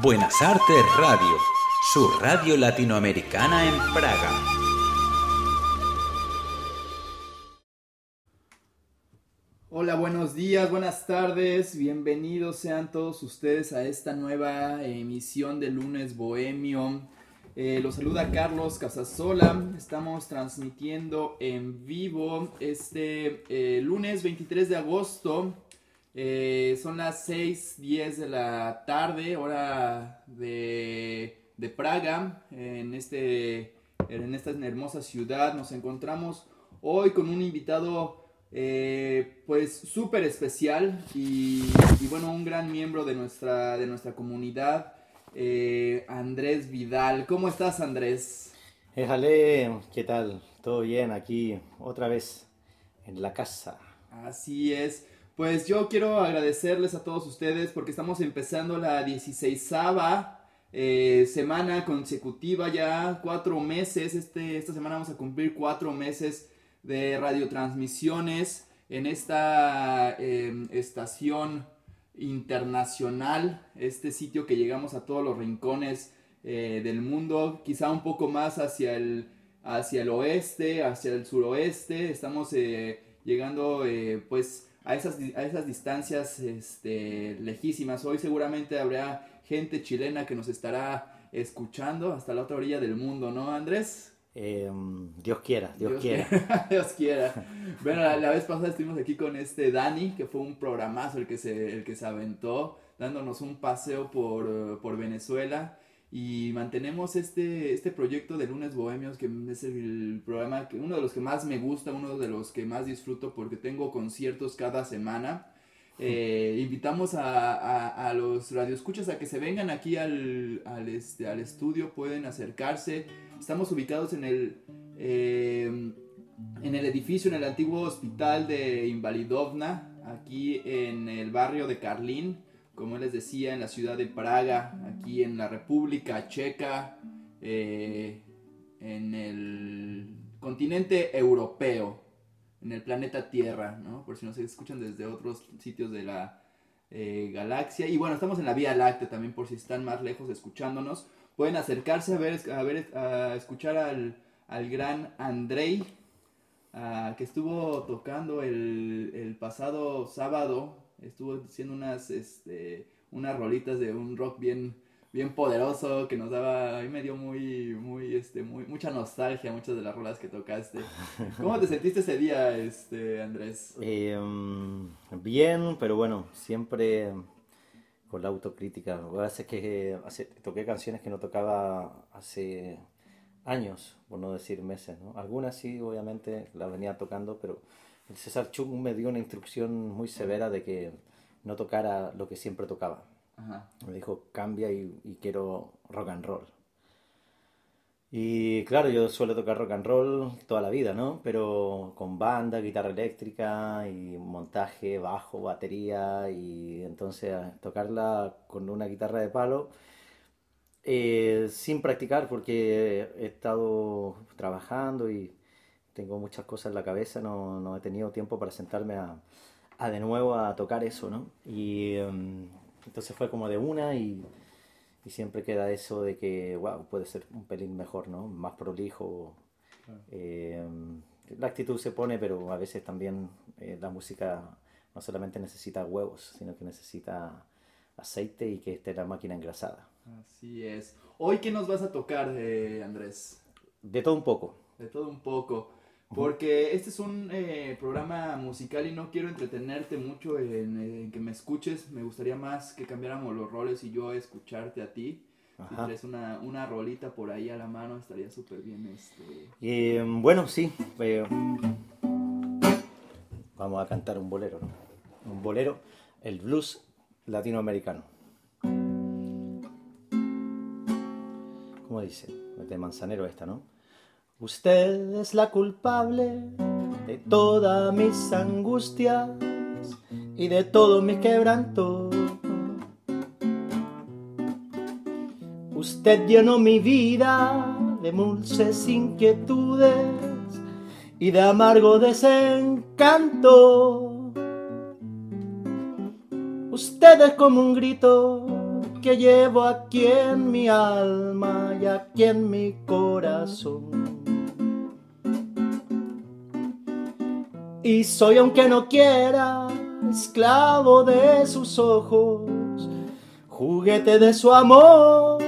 Buenas Artes Radio, su radio latinoamericana en Praga. Hola, buenos días, buenas tardes, bienvenidos sean todos ustedes a esta nueva emisión de Lunes Bohemio. Eh, los saluda Carlos Casasola, estamos transmitiendo en vivo este eh, lunes 23 de agosto eh, son las 6:10 de la tarde, hora de, Praga, en, este, en esta hermosa ciudad. Nos encontramos hoy con un invitado eh, pues súper especial y, bueno, un gran miembro de nuestra, de nuestra comunidad, eh, Andrés Vidal. ¿Cómo estás, Andrés? Éjale, ¿qué tal? ¿Todo bien aquí otra vez en la casa? Así es. Pues yo quiero agradecerles a todos ustedes porque estamos empezando la 16 eh, semana consecutiva ya, cuatro meses, este, esta semana vamos a cumplir cuatro meses de radiotransmisiones en esta em, estación internacional, este sitio que llegamos a todos los rincones eh, del mundo, quizá un poco más hacia el, hacia el oeste, hacia el suroeste, estamos eh, llegando pues a esas, a esas distancias este, lejísimas. Hoy seguramente habrá gente chilena que nos estará escuchando hasta la otra orilla del mundo, ¿no, Andrés? Em, Dios quiera, Dios, quiera. Dios quiera. Bueno, la, vez pasada estuvimos aquí con este Dani, que fue un programazo el que se, el que se aventó, dándonos un paseo por, por Venezuela y mantenemos este, este proyecto de Lunes Bohemios, que es el programa, que uno de los que más me gusta, uno de los que más disfruto porque tengo conciertos cada semana. Eh, invitamos a, a, los radioescuchas a que se vengan aquí al, al, este, al estudio, pueden acercarse. Estamos ubicados en el, eh, en el edificio, en el antiguo hospital de Invalidovna, aquí en el barrio de Carlín como les decía, en la ciudad de Praga, aquí en la República Checa, eh, en el continente europeo, en el planeta Tierra, ¿no? Por si nos escuchan desde otros sitios de la eh, galaxia. Y bueno, estamos en la Vía Láctea también, por si están más lejos escuchándonos. Pueden acercarse a ver, a, ver, a escuchar al, al gran Andrei, ah, que estuvo tocando el, el pasado sábado estuvo haciendo unas, este, unas rolitas de un rock bien, bien poderoso que nos daba, a me dio muy, muy, este, muy, mucha nostalgia muchas de las rolas que tocaste. ¿Cómo te sentiste ese día, este, Andrés? Em, bien, pero bueno, siempre con la autocrítica. Hace que hace, toqué canciones que no tocaba hace años, por no decir meses, ¿no? Algunas sí, obviamente, las venía tocando, pero César Chung me dio una instrucción muy severa de que no tocara lo que siempre tocaba. Me dijo, cambia y, quiero rock and roll. Y claro, yo suelo tocar rock and roll toda la vida, ¿no? Pero con banda, guitarra eléctrica y montaje, bajo, batería y entonces tocarla con una guitarra de palo eh, sin practicar porque he estado trabajando y tengo muchas cosas en la cabeza, no, no he tenido tiempo para sentarme a, a, de nuevo a tocar eso, ¿no? Y em, entonces fue como de una y, y, siempre queda eso de que, wow, puede ser un pelín mejor, ¿no? Más prolijo. Em, la actitud se pone, pero a veces también eh, la música no solamente necesita huevos, sino que necesita aceite y que esté la máquina engrasada. Así es. Hoy, ¿qué nos vas a tocar, eh, Andrés? De todo un poco. De todo un poco. Porque este es un eh, programa musical y no quiero entretenerte mucho en, que me escuches. Me gustaría más que cambiáramos los roles y yo escucharte a ti. Si tienes una, una rolita por ahí a la mano, estaría súper bien. Este... Eh, bueno, sí. Eh, vamos a cantar un bolero. Un bolero, el blues latinoamericano. ¿Cómo dice? De Manzanero esta, ¿no? Usted es la culpable de todas mis angustias y de todos mis quebrantos. Usted llenó mi vida de dulces inquietudes y de amargo desencanto. Usted es como un grito que llevo aquí en mi alma y aquí en mi corazón. Y soy aunque no quiera, esclavo de sus ojos, juguete de su amor.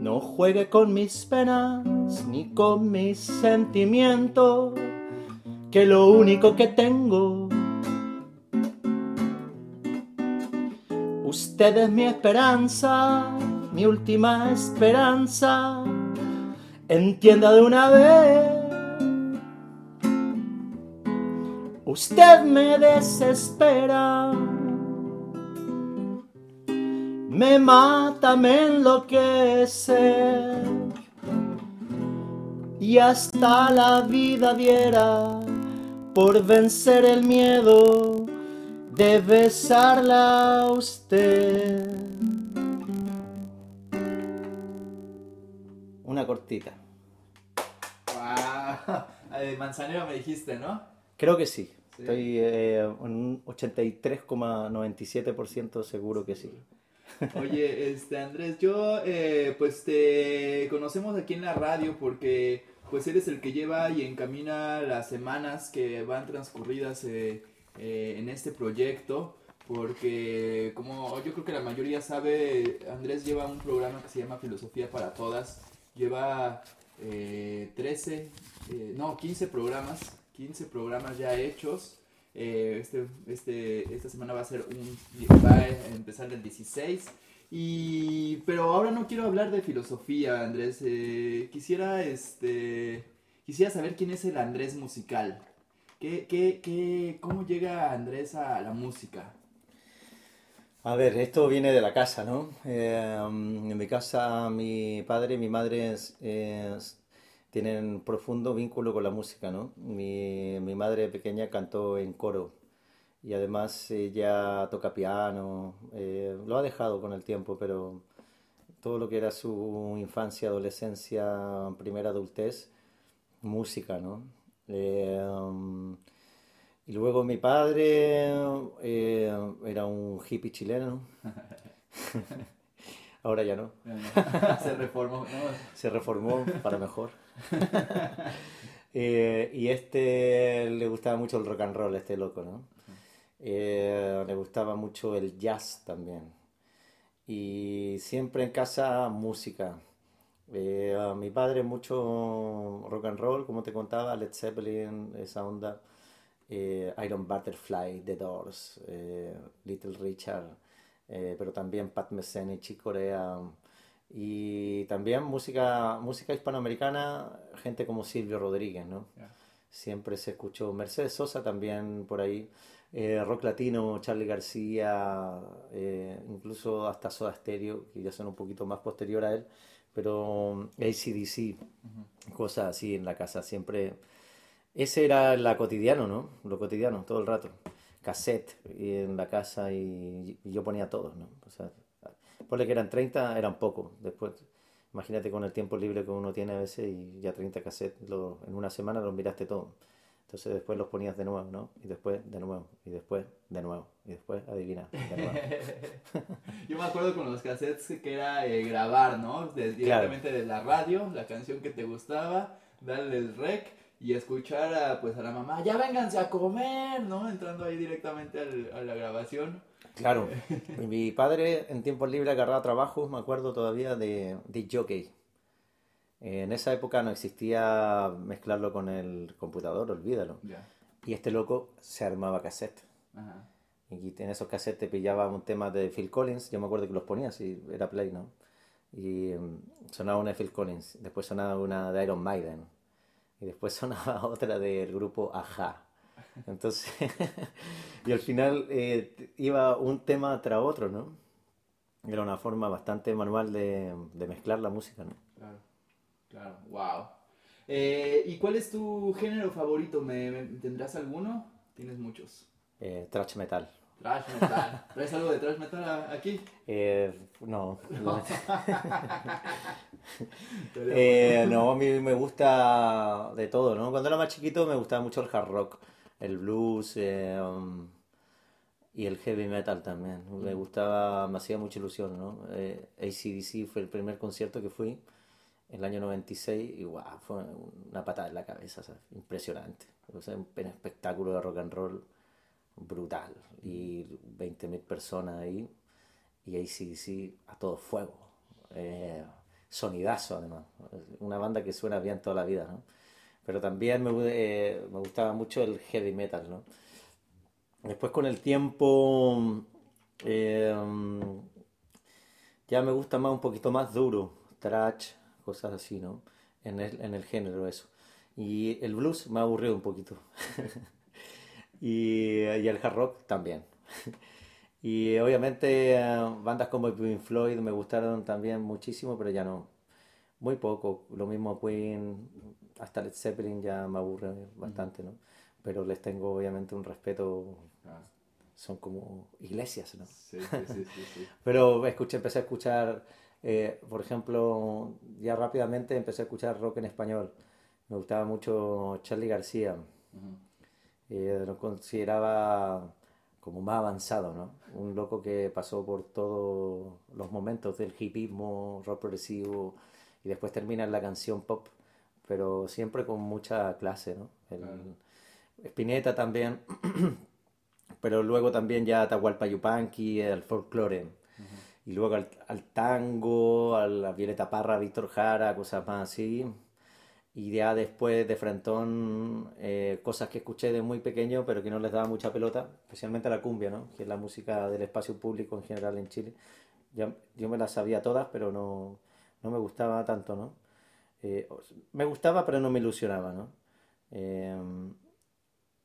No juegue con mis penas ni con mis sentimientos, que lo único que tengo Usted es mi esperanza, mi última esperanza. Entienda de una vez. Usted me desespera. Me mata, me enloquece. Y hasta la vida diera por vencer el miedo de besarla a usted. Una cortita. Wow. Manzanero me dijiste, ¿no? Creo que sí. Sí. Estoy eh, un 83,97% seguro que sí. Oye, este Andrés, yo eh, pues te conocemos aquí en la radio porque pues eres el que lleva y encamina las semanas que van transcurridas eh, eh, en este proyecto. Porque como yo creo que la mayoría sabe, Andrés lleva un programa que se llama Filosofía para Todas. Lleva eh, 13, eh, no, 15 programas, 15 programas ya hechos. Eh, este, este, esta semana va a ser un, va a empezar el 16. Y, pero ahora no quiero hablar de filosofía, Andrés. Eh, quisiera, este, quisiera saber quién es el Andrés musical. ¿Qué, qué, qué, ¿Cómo llega Andrés a la música? A ver, esto viene de la casa, ¿no? Eh, en mi casa mi padre y mi madre es- tienen profundo vínculo con la música, ¿no? Mi, mi madre pequeña cantó en coro y además ella toca piano, eh, lo ha dejado con el tiempo, pero todo lo que era su infancia, adolescencia, primera adultez, música, ¿no? Eh, um, y luego mi padre eh, era un hippie chileno. Ahora ya no. Se reformó, ¿no? Se reformó para mejor. Eh, y este le gustaba mucho el rock and roll, este loco, ¿no? Eh, le gustaba mucho el jazz también. Y siempre en casa música. Eh, a mi padre mucho rock and roll, como te contaba, Led Zeppelin, esa onda. Iron Butterfly, The Doors, Little Richard, pero también Pat Metheny, Chick Corea. Y también música, música hispanoamericana, gente como Silvio Rodríguez, ¿no? Siempre se escuchó Mercedes Sosa también por ahí, eh, rock latino, Charly García, eh, incluso hasta Soda Stereo, que ya son un poquito más posterior a él, pero AC/DC, cosas así en la casa, siempre. Ese era la cotidiano, ¿no? Lo cotidiano, todo el rato. Cassette y en la casa y, yo ponía todos, ¿no? O sea, ponle que eran 30, eran pocos. Después, imagínate con el tiempo libre que uno tiene a veces y ya 30 cassettes lo- en una semana los miraste todos. Entonces después los ponías de nuevo, ¿no? Y después de nuevo, y después de nuevo, y después adivina, de nuevo. Yo me acuerdo con los cassettes que era eh, grabar, ¿no? De- directamente de la radio, la canción que te gustaba, darle el rec y escuchar a, pues, a la mamá, ya vénganse a comer, ¿no? Entrando ahí directamente al- a la grabación. Claro, mi padre en tiempos libres agarraba trabajos, me acuerdo todavía de, de jockey. En esa época no existía mezclarlo con el computador, olvídalo. Y este loco se armaba cassette. Ajá. Y en esos cassettes te pillaba un tema de Phil Collins, yo me acuerdo que los ponía, si era Play, ¿no? Y em, sonaba una de Phil Collins, después sonaba una de Iron Maiden, y después sonaba otra del grupo Aja. Entonces, y al final eh, iba un tema tras otro, ¿no? Era una forma bastante manual de, de mezclar la música, ¿no? Claro, claro, wow. Eh, ¿Y cuál es tu género favorito? ¿Me, me- tendrás alguno? Tienes muchos. Eh, thrash metal. Trash metal. ¿Traes algo de trash metal aquí? Eh, no, Pero- Eh, no, a mí me gusta de todo, ¿no? Cuando era más chiquito me gustaba mucho el hard rock, el blues, eh, um, y el heavy metal también. Me gustaba, me hacía mucha ilusión, ¿no? Eh, ACDC fue el primer concierto que fui en el año 96 y wow, fue una patada en la cabeza, impresionante. O sea, un espectáculo de rock and roll brutal y 20.000 personas ahí y ACDC a todo fuego. Eh, sonidazo además, una banda que suena bien toda la vida, ¿no? Pero también me, eh, me gustaba mucho el heavy metal, ¿no? Después con el tiempo eh, ya me gusta más un poquito más duro, trash, cosas así, ¿no? En el, en el género eso. Y el blues me ha aburrido un poquito. y, y, el hard rock también. y obviamente eh, bandas como Pink Floyd me gustaron también muchísimo, pero ya no. Muy poco. Lo mismo Queen, hasta Led Zeppelin ya me aburre bastante, ¿no? pero les tengo obviamente un respeto. Ah. Son como iglesias, ¿no? Sí, sí, sí, pero escuché, empecé a escuchar, eh, por ejemplo, ya rápidamente empecé a escuchar rock en español. Me gustaba mucho Charlie García. Eh, lo consideraba como más avanzado, ¿no? Un loco que pasó por todos los momentos del hipismo, rock progresivo, y después termina en la canción pop, pero siempre con mucha clase, ¿no? Spinetta también, pero luego también ya Atahualpa Yupanqui, el folclore, y luego al, tango, a la Violeta Parra, Víctor Jara, cosas más así, y ya después de Frentón, eh, cosas que escuché de muy pequeño, pero que no les daba mucha pelota, especialmente la cumbia, ¿no? que es la música del espacio público en general en Chile. Yo, yo me las sabía todas, pero no, no me gustaba tanto, ¿no? Eh, me gustaba, pero no me ilusionaba, ¿no? Eh,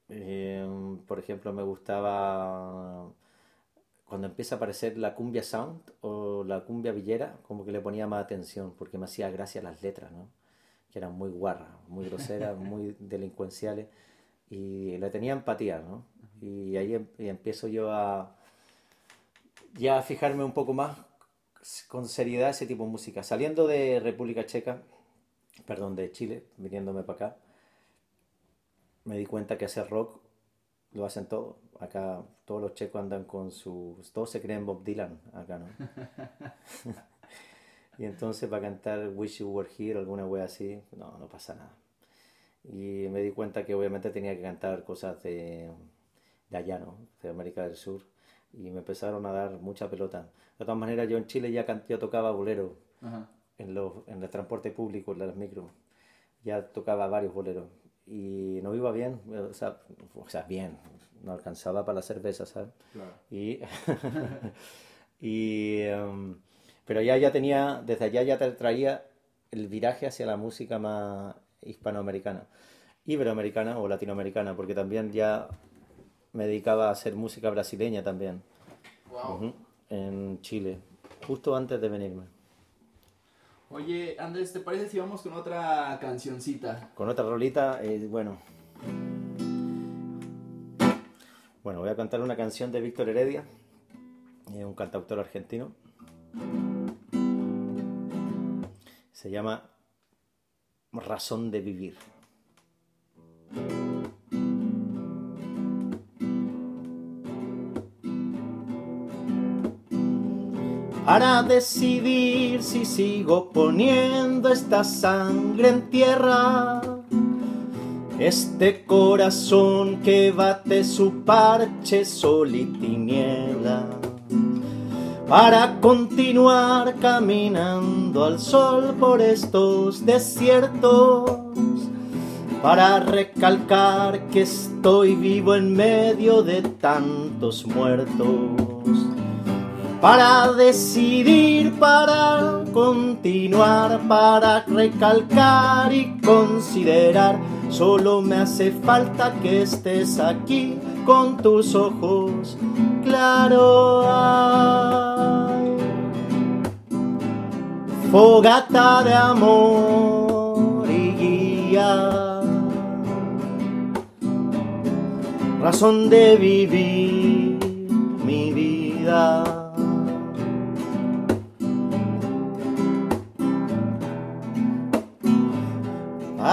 Em, por ejemplo, me gustaba cuando empieza a aparecer la cumbia sound o la cumbia villera, como que le ponía más atención porque me hacía gracia las letras, ¿no? Que eran muy guarras, muy groseras, muy delincuenciales y le tenía empatía, ¿no? Y ahí em, empiezo yo a ya a fijarme un poco más con seriedad ese tipo de música. Saliendo de República Checa, perdón, de Chile, viniéndome para acá, me di cuenta que hacer rock lo hacen todo. Acá todos los checos andan con sus... Todos se creen Bob Dylan acá, ¿no? y entonces para cantar Wish You Were Here alguna wea así, no, no pasa nada. Y me di cuenta que obviamente tenía que cantar cosas de, de allá, ¿no? De América del Sur. Y me empezaron a dar mucha pelota. De todas maneras, yo en Chile ya, yo tocaba bolero en, los, en el transporte público, en las micro. Ya tocaba varios boleros y no iba bien, o sea, o sea, bien, no alcanzaba para la cerveza, ¿sabes? Claro. Y, y em, pero ya, ya tenía, desde allá ya traía el viraje hacia la música más hispanoamericana, iberoamericana o latinoamericana, porque también ya me dedicaba a hacer música brasileña también, wow. en Chile, justo antes de venirme. Oye, Andrés, ¿te parece si vamos con otra cancioncita? Con otra rolita, eh, bueno. Bueno, voy a cantar una canción de Víctor Heredia, eh, un cantautor argentino. Se llama Razón de Vivir. Para decidir si sigo poniendo esta sangre en tierra. Este corazón que bate su parche sol y tiniebla. Para continuar caminando al sol por estos desiertos. Para recalcar que estoy vivo en medio de tantos muertos para decidir, para continuar, para recalcar y considerar. Solo me hace falta que estés aquí con tus ojos claros. Fogata de amor y guía. Razón de vivir mi vida.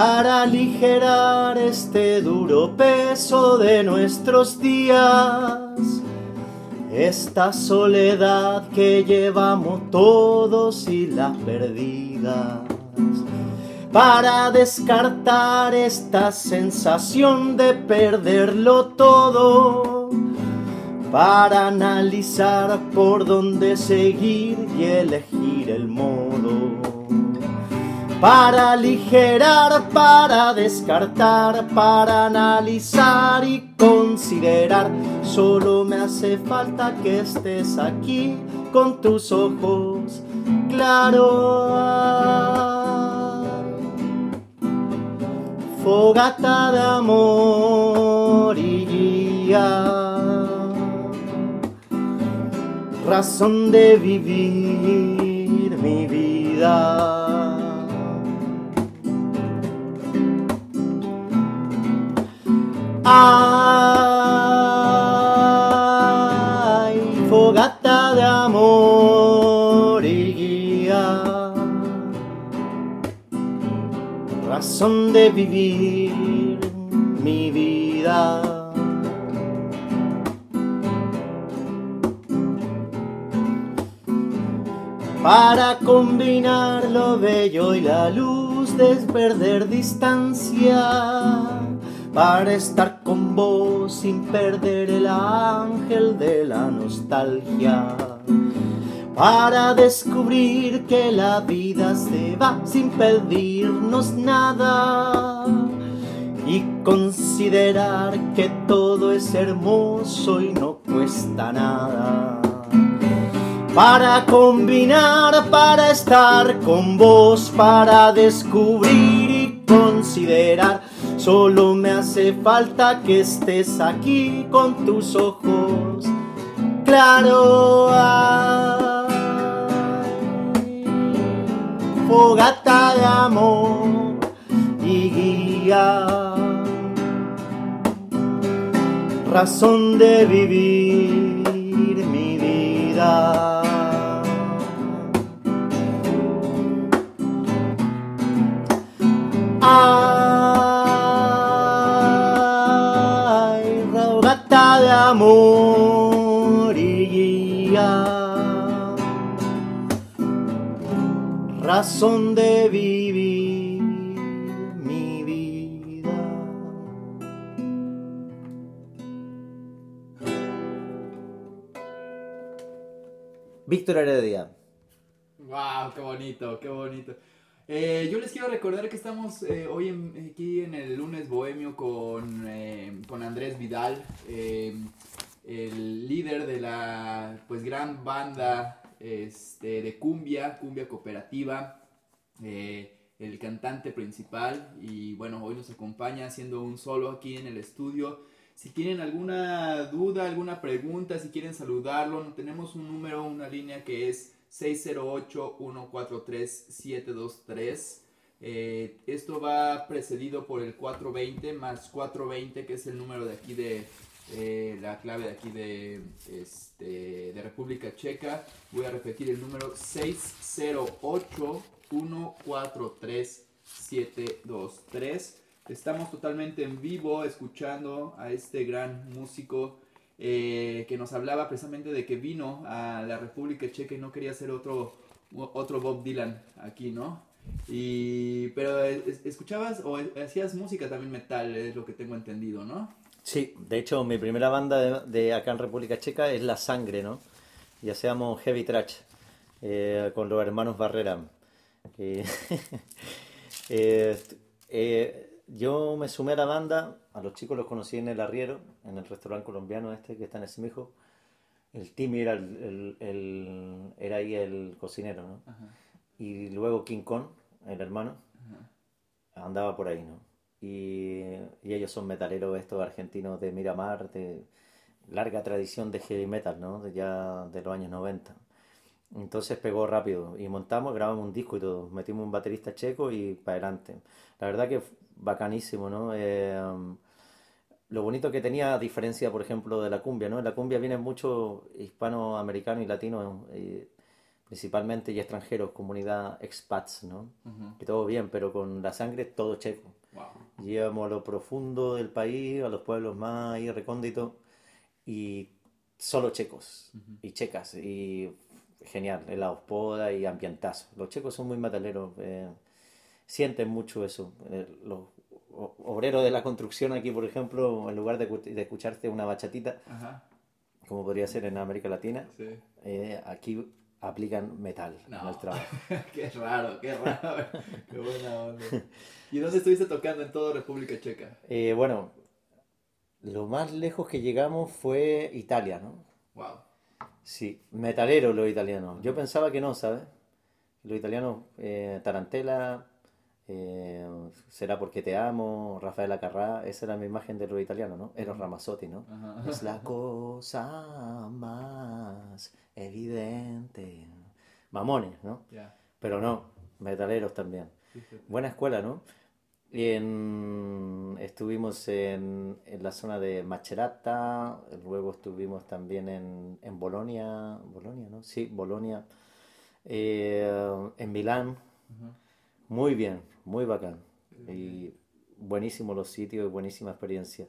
Para aligerar este duro peso de nuestros días. esta soledad que llevamos todos y las perdidas. Para descartar esta sensación de perderlo todo, para analizar por dónde seguir y elegir el modo, para aligerar, para descartar, para analizar y considerar, solo me hace falta que estés aquí con tus ojos claros. Fogata de amor y guía, razón de vivir mi vida. Ay, fogata de amor y guía. razón de vivir mi vida. Para combinar lo bello y la luz, desperder distancia. Para estar con vos sin perder el ángel de la nostalgia para descubrir que la vida se va sin pedirnos nada y considerar que todo es hermoso y no cuesta nada. Para combinar, para estar con vos, para descubrir y considerar, solo me hace falta que estés aquí con tus ojos. Claro fogata de amor y guía, razón de vivir mi vida. Ay, razón de vivir mi vida. Víctor Heredia. Wow, qué bonito, qué bonito. Eh, yo les quiero recordar que estamos eh, hoy aquí en el lunes bohemio con, eh, con Andrés Vidal, el líder de la pues gran banda este, de cumbia, cumbia cooperativa, el cantante principal y bueno, hoy nos acompaña haciendo un solo aquí en el estudio. Si tienen alguna duda, alguna pregunta, si quieren saludarlo, tenemos un número, una línea que es 608-143-723. Eh, esto va precedido por el 420 más 420, que es el número de aquí de eh, la clave de aquí de, este, de República Checa. Voy a repetir el número 608-143-723. Estamos totalmente en vivo escuchando a este gran músico eh, que nos hablaba precisamente de que vino a la República Checa y no quería ser otro, otro Bob Dylan aquí, ¿no? Y, pero escuchabas o hacías música también metal, es lo que tengo entendido, ¿no? Sí, de hecho mi primera banda de, acá en República Checa es La Sangre, ¿no? Y hacíamos heavy trash eh, con los hermanos Barrera. Eh, eh, yo me sumé a la banda, a los chicos los conocí en el Arriero, en el restaurante colombiano este que está en Semijo. El Timmy era, el, era ahí el cocinero, ¿no? Y luego King Kong, el hermano, andaba por ahí, ¿no? Y, ellos son metaleros estos argentinos de Miramar, de larga tradición de heavy metal, ¿no? De ya de los años 90. Entonces pegó rápido y montamos, grabamos un disco y todo, metimos un baterista checo y para adelante. La verdad que bacanísimo, ¿no? Eh, um, lo bonito que tenía, a diferencia, por ejemplo, de la cumbia, ¿no? En la cumbia vienen muchos hispanoamericanos y latinos, principalmente, y extranjeros, comunidad expats, ¿no? Que todo bien, pero con la sangre todo checo. Wow. a lo profundo del país, a los pueblos más recónditos, y solo checos y checas. Y genial, helados poda y ambientazo. Los checos son muy metaleros, eh, sienten mucho eso. Eh, los obreros de la construcción aquí, por ejemplo, en lugar de, cu- de escucharte una bachatita, Ajá, como podría ser en América Latina, sí. eh, aquí aplican metal en No. el trabajo. qué raro, qué raro. qué buena onda. ¿Y dónde estuviste tocando en toda República Checa? Eh, bueno, lo más lejos que llegamos fue Italia, ¿no? Wow. Sí, metalero los italianos. Yo pensaba que no, ¿sabes? Los italianos, eh, Tarantella, eh, Será porque te amo, Rafael Acarrá, esa era mi imagen de los italianos, ¿no? Eros Ramazzotti, ¿no? Ajá. Es la cosa más evidente. Mamones, ¿no? Pero no, metaleros también. Buena escuela, ¿no? Y en- estuvimos en, en la zona de Macerata, luego estuvimos también en, en Bolonia, Bolonia, ¿no? Sí, Bolonia, Eh, en Milán, muy bien, muy bacán. Y buenísimos los sitios y buenísima experiencia.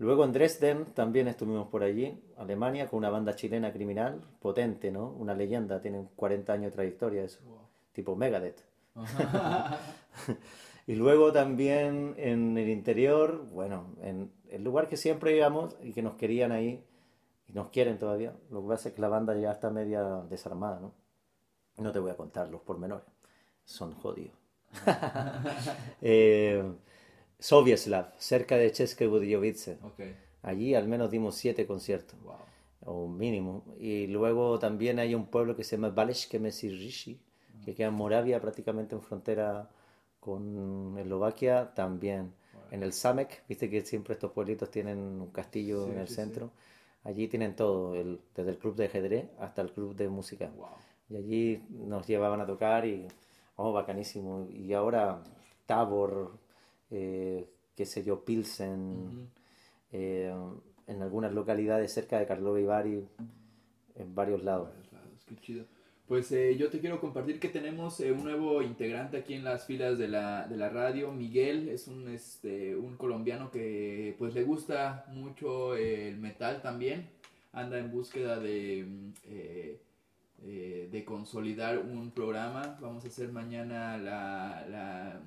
Luego en Dresden también estuvimos por allí, Alemania, con una banda chilena criminal, potente, ¿no? Una leyenda, tienen 40 años de trayectoria eso, Wow. tipo Megadeth. Y luego también en el interior, bueno, en el lugar que siempre íbamos y que nos querían ahí, y nos quieren todavía, lo que pasa es que la banda ya está media desarmada, ¿no? No te voy a contar los pormenores, son jodidos. eh, Sovieslav, cerca de České Budějovice. ok. Allí al menos dimos siete conciertos, Wow. o mínimo. Y luego también hay un pueblo que se llama Baleške Mesirrishi, que queda en Moravia, prácticamente en frontera con Eslovaquia, también. En el Samek, viste que siempre estos pueblitos tienen un castillo Sí, en el sí, centro. Allí tienen todo, el- desde el club de ajedrez hasta el club de música. Wow. Y allí nos llevaban a tocar y, oh, bacanísimo. Y ahora Tabor, eh, qué sé yo, Pilsen, eh, en algunas localidades cerca de Karlovy Vary, en varios lados. Varios lados, qué chido. Pues eh, yo te quiero compartir que tenemos eh, un nuevo integrante aquí en las filas de la, de la radio. Miguel es un, este, un colombiano que pues le gusta mucho eh, el metal también. Anda en búsqueda de, mm, de consolidar un programa. Vamos a hacer mañana la, la,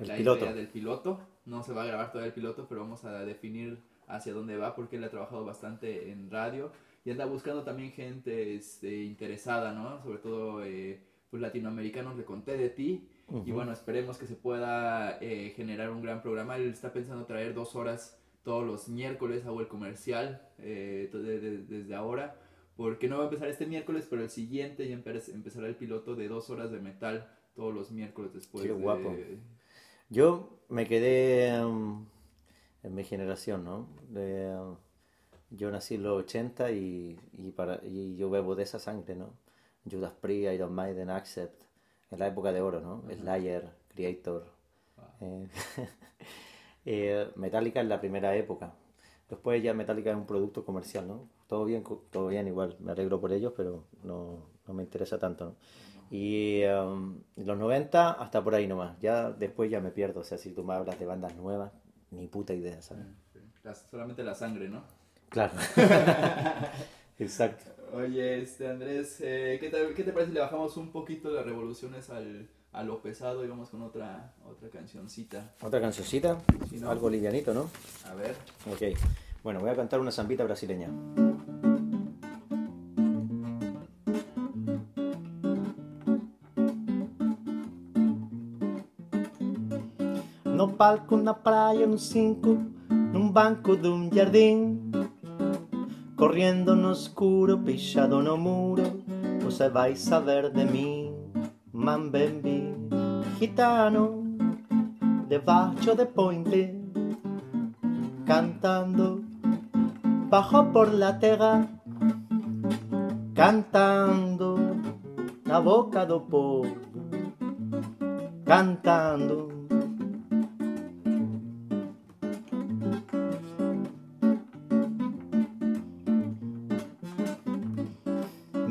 El la piloto. idea del piloto. No se va a grabar todavía el piloto, pero vamos a definir hacia dónde va porque él ha trabajado bastante en radio y anda buscando también gente este, interesada, ¿no? Sobre todo eh, pues latinoamericanos, le conté de ti y bueno, esperemos que se pueda eh, generar un gran programa. Él está pensando traer dos horas todos los miércoles, hago el comercial eh, de- de- desde ahora, porque no va a empezar este miércoles, pero el siguiente ya empe- empezará el piloto de dos horas de metal todos los miércoles después. Qué de- guapo. Yo me quedé um, en mi generación, ¿no? De, um, yo nací en los 80 y, y, para, y yo bebo de esa sangre, ¿no? Judas Priest, Iron Maiden, Accept, en la época de oro, ¿no? Slayer, Creator. eh, eh, Metallica en la primera época. Después ya Metallica es un producto comercial, ¿no? Todo bien, todo bien igual, me alegro por ellos, pero no, no me interesa tanto, ¿no? Y um, los 90 hasta por ahí nomás, ya después ya me pierdo, o sea, si tú me hablas de bandas nuevas, ni puta idea, ¿sabes? Las- solamente la sangre, ¿no? Claro. Exacto. Oye, este Andrés, eh, ¿qué, te, ¿qué te parece si le bajamos un poquito las revoluciones al, a lo pesado y vamos con otra, otra cancioncita? Otra cancioncita, Sí, ¿no? algo livianito, ¿no? A ver. Ok. Bueno, voy a cantar una zambita brasileña. Palco, na praia, no cinco, num banco de um jardim. Corriendo no escuro, pichado no muro, você vai saber de mim, mambembi, gitano, debajo de ponte, cantando bajo por la terra, cantando na boca do povo, cantando.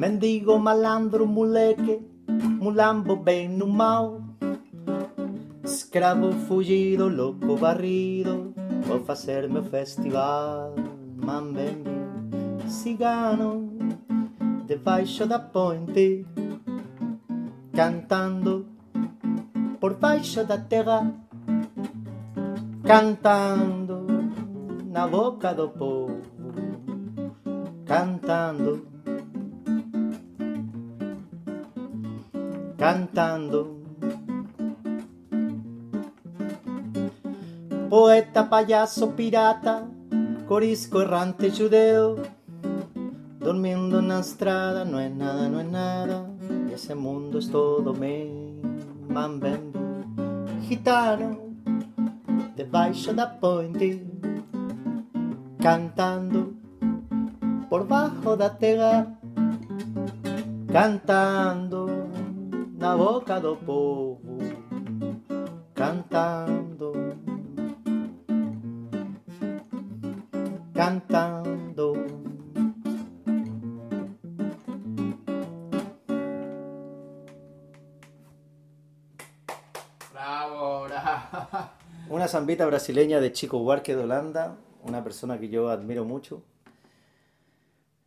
Mendigo, malandro, moleque, mulambo bem no mal. Escravo fugido, louco barrido, vou fazer meu festival. Mambembe, cigano debaixo da ponte cantando por baixo da terra cantando na boca do povo cantando cantando. Poeta, payaso, pirata, corisco errante judeo, durmiendo en la estrada, no es nada, no es nada, y ese mundo es todo me mambembo, gitano, debaixo da ponte, cantando por bajo da tega, cantando na boca do povo, cantando cantando. Bravo, bravo. Una zambita brasileña de Chico Huarque de Holanda, una persona que yo admiro mucho.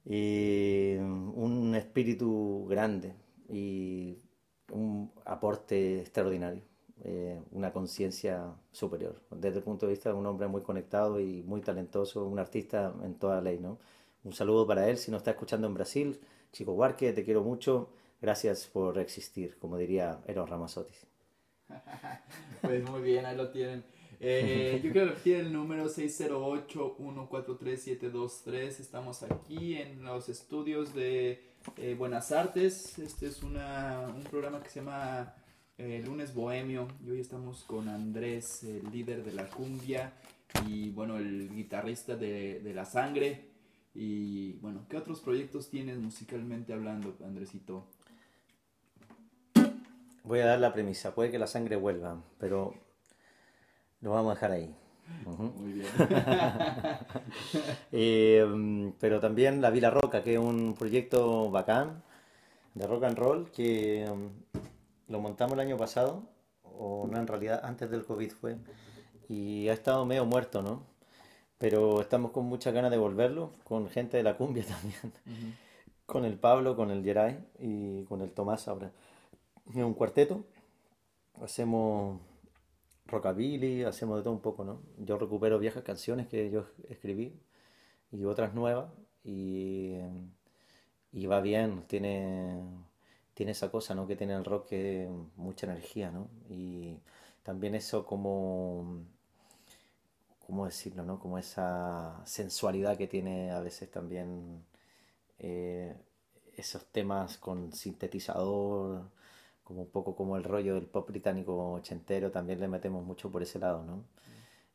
Y un espíritu grande y un aporte extraordinario, eh, una conciencia superior. Desde el punto de vista de un hombre muy conectado y muy talentoso, un artista en toda ley, ¿no? Un saludo para él si nos está escuchando en Brasil. Chico Huarque, te quiero mucho. Gracias por existir, como diría Eros Ramazzotti. Pues muy bien, ahí lo tienen. Eh, yo quiero repetir el número 608-143-723. Estamos aquí en los estudios de eh, Buenas Artes. Este es un programa que se llama eh, Lunes Bohemio. Y hoy estamos con Andrés, el líder de la cumbia. Y bueno, el guitarrista de, de La Sangre. Y bueno, ¿qué otros proyectos tienes musicalmente hablando, Andresito? Voy a dar la premisa, puede que la sangre vuelva, pero lo vamos a dejar ahí. Muy bien. Eh, pero también La Vila Roca, que es un proyecto bacán de rock and roll que mm, lo montamos el año pasado, o no en realidad antes del COVID fue, y ha estado medio muerto, ¿no? Pero estamos con muchas ganas de volverlo, con gente de la cumbia también, con el Pablo, con el Geray y con el Tomás ahora. Es un cuarteto, hacemos rockabilly, hacemos de todo un poco, ¿no? Yo recupero viejas canciones que yo escribí y otras nuevas y, y va bien, tiene, tiene esa cosa, ¿no? Que tiene el rock que mucha energía, ¿no? Y también eso como, ¿cómo decirlo, no? Como esa sensualidad que tiene a veces también eh, esos temas con sintetizador, como un poco como el rollo del pop británico ochentero, también le metemos mucho por ese lado, ¿no?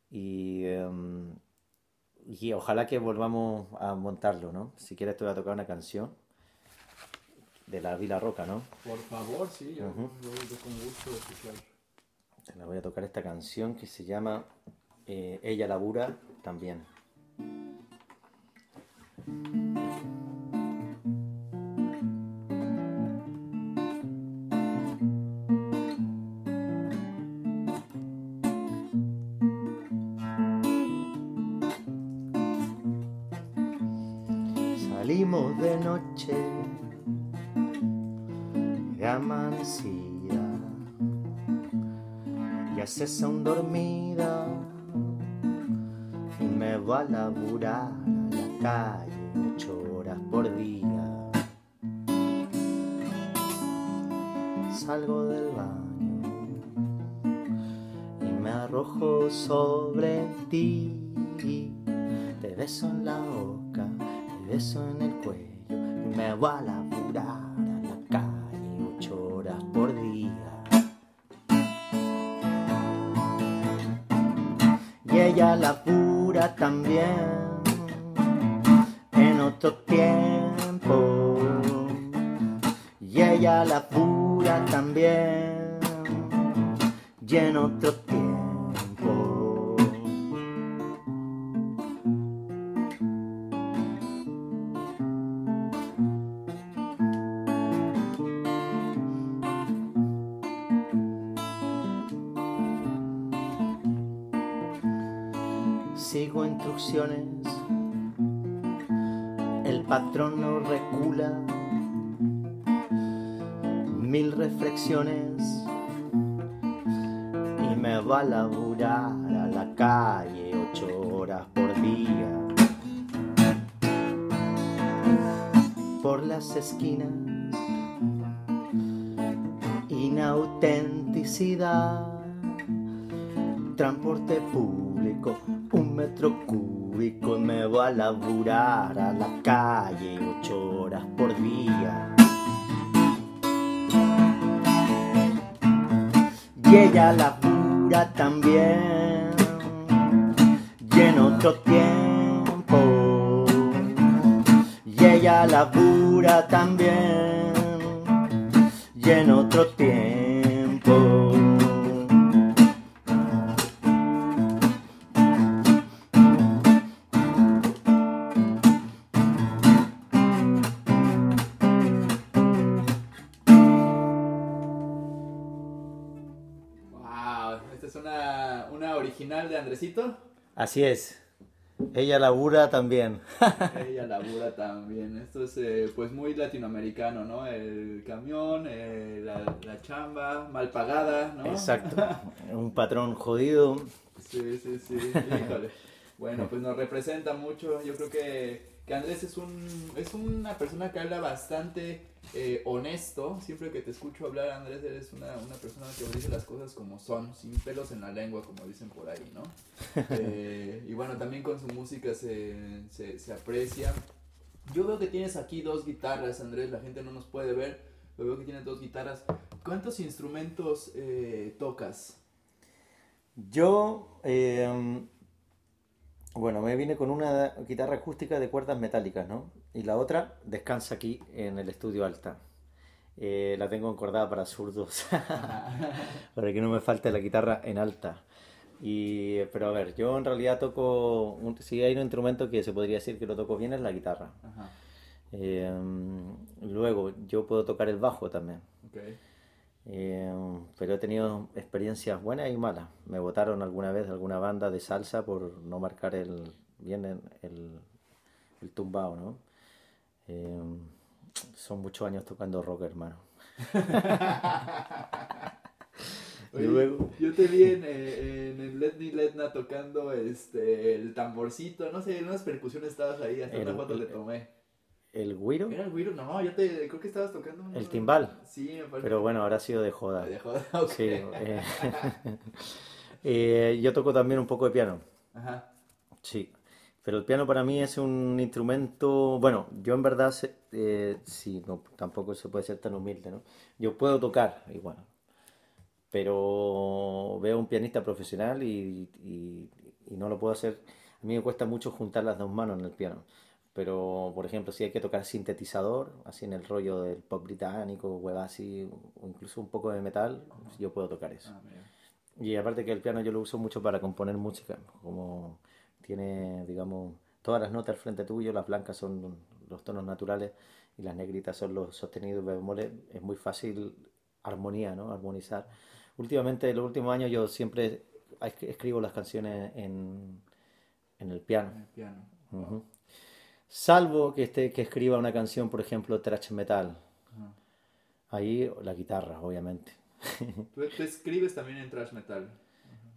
Y, em, y ojalá que volvamos a montarlo, ¿no? Si quieres te voy a tocar una canción de la Vila Roca, ¿no? Por favor, sí, yo, Ujú. yo- yo con gusto escuchar. Te la voy a tocar esta canción que se llama eh, Ella labura también. Haces aún dormida y me voy a laburar a la calle ocho horas por día. Salgo del baño y me arrojo sobre ti. Te beso en la boca, te beso en el cuello y me voy a laburar Por las esquinas, inautenticidad, transporte público, un metro cúbico me va a laburar a la calle ocho horas por día. y ella labura también. Y en otro tiempo ella labura también. Y en otro tiempo. Wow, esta es una, una original de Andresito. así es ella labura también Ella labura también. Esto es eh, pues muy latinoamericano, ¿no? El camión, eh, la, la chamba, mal pagada, ¿no? exacto un patrón jodido Sí, sí, sí. Híjole. Bueno, pues nos representa mucho. Yo creo que, que Andrés es un es una persona que habla bastante eh, honesto. Siempre que te escucho hablar, Andrés, eres una, una persona que dice las cosas como son, sin pelos en la lengua, como dicen por ahí, ¿no? Eh, y bueno, también con su música se, se, se aprecia. Yo veo que tienes aquí dos guitarras, Andrés. La gente no nos puede ver, pero veo que tienes dos guitarras. ¿Cuántos instrumentos eh, tocas? Yo, eh, bueno, me vine con una guitarra acústica de cuerdas metálicas, ¿no? Y la otra descansa aquí en el estudio alta. Eh, la tengo encordada para zurdos, para que no me falte la guitarra en alta. Y, pero a ver, yo en realidad toco, un- si hay un instrumento que se podría decir que lo toco bien es la guitarra. Ajá. Eh, luego, yo puedo tocar el bajo también. Eh, pero he tenido experiencias buenas y malas. Me votaron alguna vez de alguna banda de salsa por no marcar el, bien el, el, el tumbao, ¿no? Eh, son muchos años tocando rock, hermano. Oye, luego- Yo te vi en, eh, en el Let Me Letna tocando este, el tamborcito, no sé, en unas percusiones estabas ahí, hasta una El- foto el- le tomé. ¿El güiro? ¿Era el güiro? No, yo te creo que estabas tocando. El timbal. Sí, me parece. Pero bueno, ahora ha sido de joda. Me dejó- ok. Sí, eh, eh, yo toco también un poco de piano. Ajá. Sí, pero el piano para mí es un instrumento, bueno, yo en verdad, eh, sí, no, tampoco se puede ser tan humilde, ¿no? Yo puedo tocar igual, pero veo un pianista profesional y, y- y no lo puedo hacer. A mí me cuesta mucho juntar las dos manos en el piano, pero por ejemplo, si hay que tocar sintetizador, así en el rollo del pop británico, huevas así, o incluso un poco de metal, yo puedo tocar eso. Ah. Y aparte que el piano yo lo uso mucho para componer música, como tiene, digamos, todas las notas al frente tuyo, las blancas son los tonos naturales y las negritas son los sostenidos bemoles, es muy fácil armonía, ¿no? Armonizar. Últimamente, en los últimos años yo siempre es- escribo las canciones en, en el En piano. el piano. Ujú. Salvo que, esté, que escriba una canción, por ejemplo, thrash metal. Ahí la guitarra, obviamente. Tú, tú escribes también en thrash metal.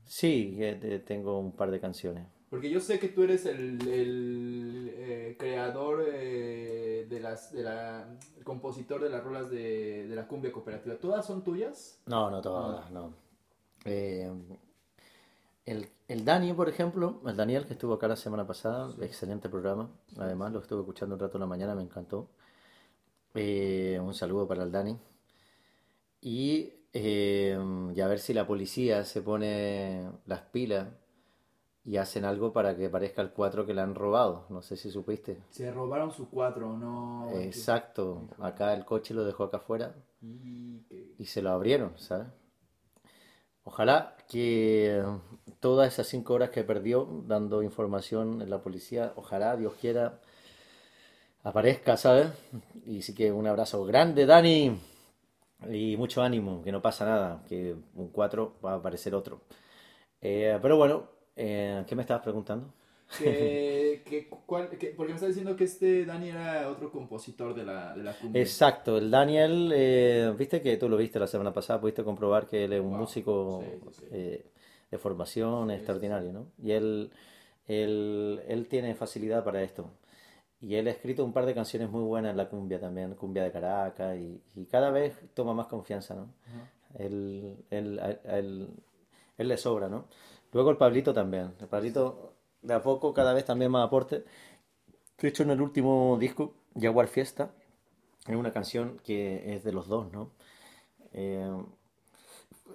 Sí, eh, te- tengo un par de canciones. Porque yo sé que tú eres el, el, eh, creador eh, de las, de la, el compositor de las rolas de, de la cumbia cooperativa. ¿Todas son tuyas? No, no todas, no. Eh, el, el Dani, por ejemplo, el Daniel que estuvo acá la semana pasada, excelente programa. Además, lo estuve escuchando un rato en la mañana, me encantó. Eh, un saludo para el Dani. Y, eh, y a ver si la policía se pone las pilas y hacen algo para que parezca el 4 que le han robado. No sé si supiste. Se robaron su cuatro, no. Exacto. Acá el coche lo dejó acá afuera y se lo abrieron, ¿sabes? Ojalá que todas esas cinco horas que perdió dando información en la policía, ojalá Dios quiera aparezca, ¿sabes? Y sí que un abrazo grande, Dani, y mucho ánimo, que no pasa nada, que un 4 va a aparecer otro. Eh, pero bueno, eh, ¿qué me estabas preguntando? Que, que, cuál- que- porque me está diciendo que este Dani era otro compositor de la, de la cumbia. Exacto, el Daniel, eh, viste que tú lo viste la semana pasada, pudiste comprobar que él es un Wow, músico sí, sí, eh, de formación Sí, extraordinario, ¿no? Y él, él, él tiene facilidad para esto. Y él ha escrito un par de canciones muy buenas en la cumbia también, cumbia de Caracas, y, y cada vez toma más confianza, ¿no? Ajá. Él, él- a él- él le sobra, ¿no? Luego el Pablito también. El Pablito, de a poco, cada vez también más aporte. De hecho, en el último disco, Jaguar Fiesta, es una canción que es de los dos, ¿no? Eh,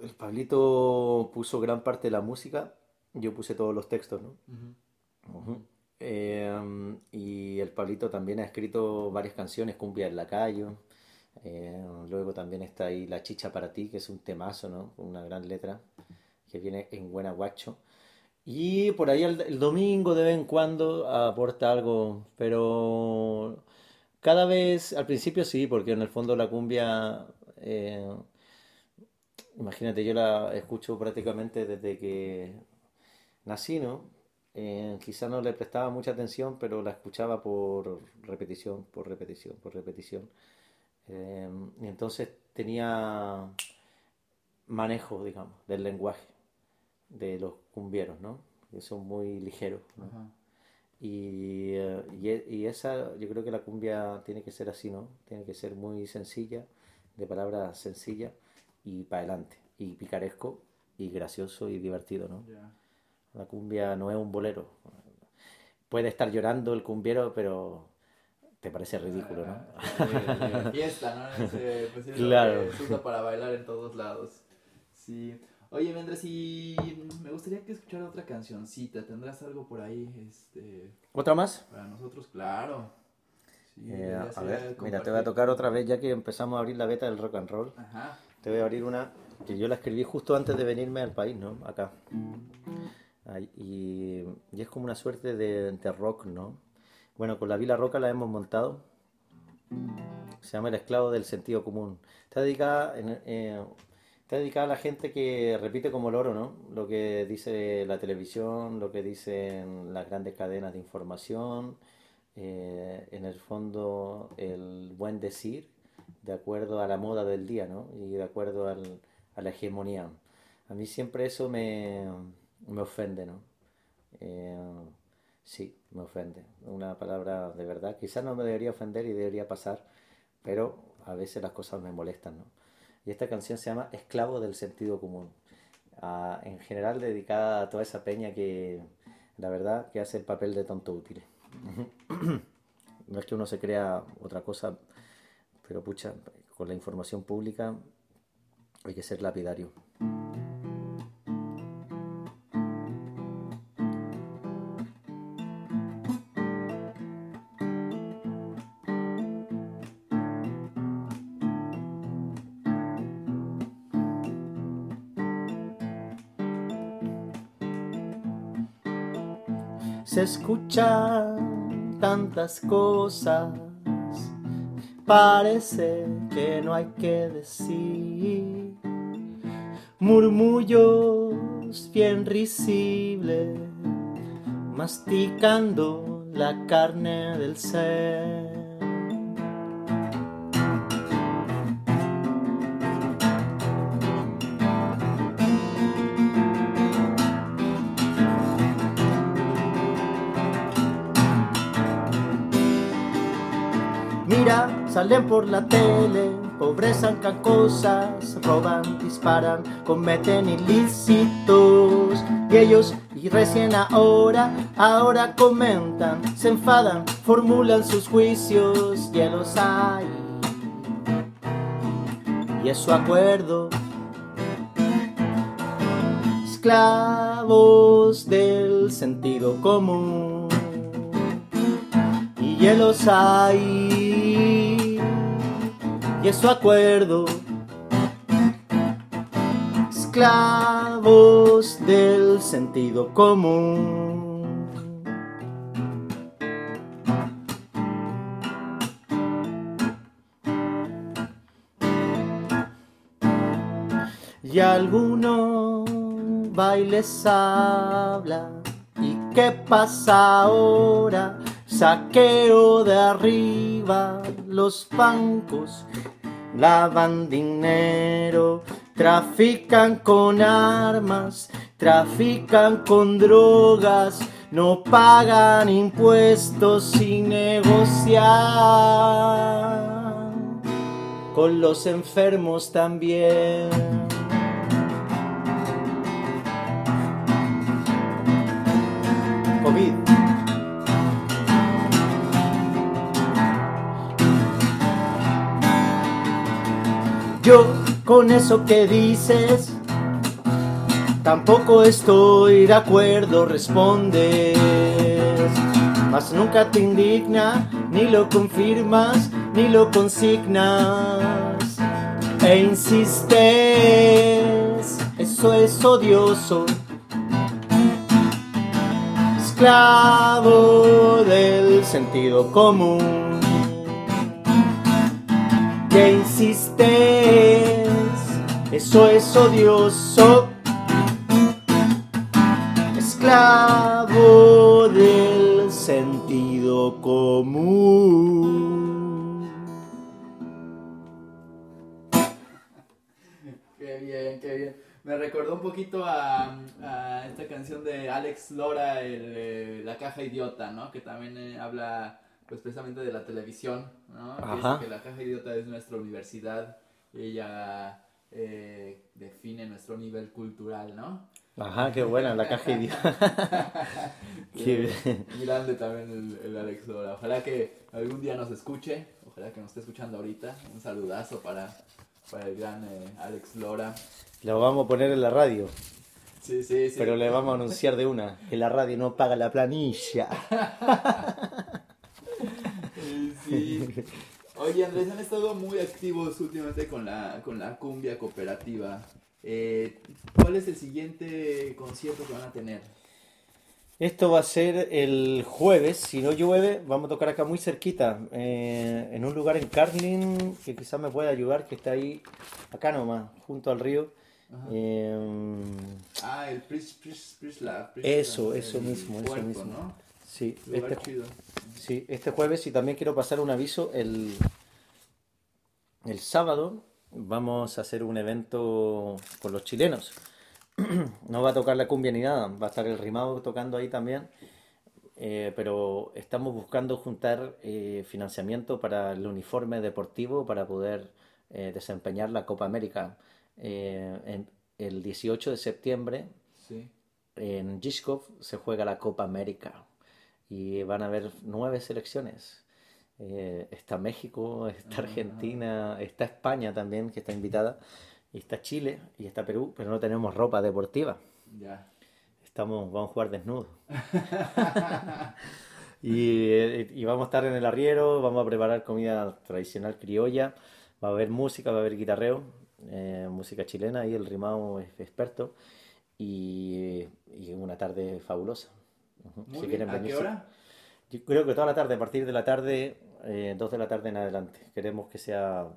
el Pablito puso gran parte de la música, yo puse todos los textos, ¿no? Ujú. Ujú. Eh, y el Pablito también ha escrito varias canciones, Cumbia del Lacayo. Eh, luego también está ahí La Chicha para ti, que es un temazo, ¿no? Una gran letra que viene en Guanaguacho. Y por ahí el, domingo de vez en cuando aporta algo, pero cada vez, al principio sí, porque en el fondo la cumbia, eh, imagínate, yo la escucho prácticamente desde que nací, ¿no? Eh, quizá no le prestaba mucha atención, pero la escuchaba por repetición, por repetición, por repetición. Eh, y entonces tenía manejo, digamos, del lenguaje de los cumbieros, ¿no? Que son muy ligeros, ¿no? Ajá. Y, eh, y, e- y esa, yo creo que la cumbia tiene que ser así, ¿no? Tiene que ser muy sencilla, de palabras sencillas y para adelante, y picaresco, y gracioso y divertido, ¿no? Ya. La cumbia no es un bolero. Puede estar llorando el cumbiero, pero te parece ridículo, ¿no? Ah, de- de fiesta, ¿no? Ese, pues, es lo Claro. que se usa para bailar en todos lados. Sí. Oye, Mendres, y me gustaría que escuchara otra cancioncita. ¿Tendrás algo por ahí este, ¿Otra más? para nosotros? Claro. Sí, Eh, a ver, mira, te voy a tocar otra vez, ya que empezamos a abrir la beta del rock and roll. Ajá. Te voy a abrir una que yo la escribí justo antes de venirme al país, ¿no? Acá. Y es como una suerte de, de rock, ¿no? Bueno, con la Vila Roca la hemos montado. Se llama El esclavo del sentido común. Está dedicada, en- eh, está dedicada a la gente que repite como loro, ¿no? Lo que dice la televisión, lo que dicen las grandes cadenas de información. eh, en el fondo, el buen decir, de acuerdo a la moda del día, ¿no? Y de acuerdo al- a la hegemonía. A mí siempre eso me, me ofende, ¿no? Eh, sí, me ofende. Una palabra de verdad. Quizás no me debería ofender y debería pasar, pero a veces las cosas me molestan, ¿no? Y esta canción se llama Esclavo del sentido común. Ah, en general dedicada a toda esa peña que, la verdad, que hace el papel de tonto útil. No es que uno se crea otra cosa, pero pucha, con la información pública hay que ser lapidario. Se escuchan tantas cosas, parece que no hay que decir. Murmullos bien risibles, masticando la carne del ser. Salen por la tele, pobrezan cosas, roban, disparan, cometen ilícitos. Y ellos, y recién ahora, ahora comentan, se enfadan, formulan sus juicios, y los hay. Y es su acuerdo. Esclavos del sentido común y hielos hay y es su acuerdo. Esclavos del sentido común. Y algunos bailes habla. Y ¿Qué pasa ahora? Saqueo de arriba, los bancos lavan dinero, trafican con armas, trafican con drogas, no pagan impuestos y negociar con los enfermos también. Con eso que dices, tampoco estoy de acuerdo, respondes. Mas nunca te indigna, ni lo confirmas, ni lo consignas. E insistes, eso es odioso. Esclavo del sentido común. Que insistes, eso es odioso. Esclavo del sentido común. Qué bien, qué bien. Me recordó un poquito a, a esta canción de Alex Lora, el, eh, La caja idiota, ¿no? Que también eh, habla pues precisamente de la televisión, ¿no? Ajá. que la caja idiota es nuestra universidad ella eh, define nuestro nivel cultural, ¿no? Ajá, qué buena la caja idiota. Qué bien. Muy grande también el, el Alex Lora. Ojalá que algún día nos escuche, ojalá que nos esté escuchando ahorita. Un saludazo para, para el gran eh, Alex Lora. Lo vamos a poner en la radio, Sí, sí, sí. pero le vamos a anunciar de una que la radio no paga la planilla. Sí. Oye, Andrés, han estado muy activos últimamente con la, con la cumbia cooperativa. Eh, ¿Cuál es el siguiente concierto que van a tener? Esto va a ser el jueves, si no llueve, vamos a tocar acá muy cerquita, eh, en un lugar en Carlin que quizás me pueda ayudar, que está ahí, acá nomás, junto al río. Eh, Ah, el Pris, Pris, Prisla, Prisla, Eso, eso mismo, eso mismo. ¿no? Sí, Lugar este, chido. sí, este jueves y también quiero pasar un aviso, el, el sábado vamos a hacer un evento con los chilenos. No va a tocar la cumbia ni nada, va a estar el rimado tocando ahí también. Eh, pero estamos buscando juntar eh, financiamiento para el uniforme deportivo para poder eh, desempeñar la Copa América. En- el 18 de septiembre Sí. en Gishkov se juega la Copa América y van a haber nueve selecciones. Eh, está México, está Argentina, está España también, que está invitada, y está Chile y está Perú, pero no tenemos ropa deportiva. Ya. Estamos, vamos a jugar desnudos. y, eh, y vamos a estar en el arriero, vamos a preparar comida tradicional criolla, va a haber música, va a haber guitarreo, eh, música chilena y el rimado es experto y, y una tarde fabulosa. Muy Si bien. quieren ¿A qué hora? Yo creo que toda la tarde, a partir de la tarde, eh, 2 de la tarde en adelante. Queremos que sea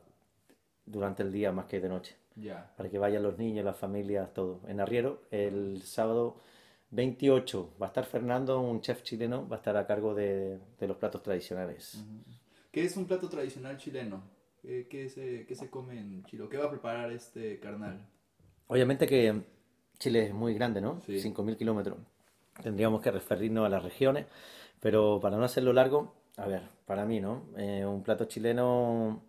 durante el día más que de noche Ya. para que vayan los niños, las familias, todo. En Arriero, el sábado 28 va a estar Fernando, un chef chileno, va a estar a cargo de, de los platos tradicionales. ¿Qué es un plato tradicional chileno? ¿Qué, qué se, qué se come en Chile? ¿Qué va a preparar este carnal? Obviamente que Chile es muy grande, ¿no? Sí. 5.000 kilómetros. Tendríamos que referirnos a las regiones, pero para no hacerlo largo, a ver, para mí, ¿no? Eh, un plato chileno,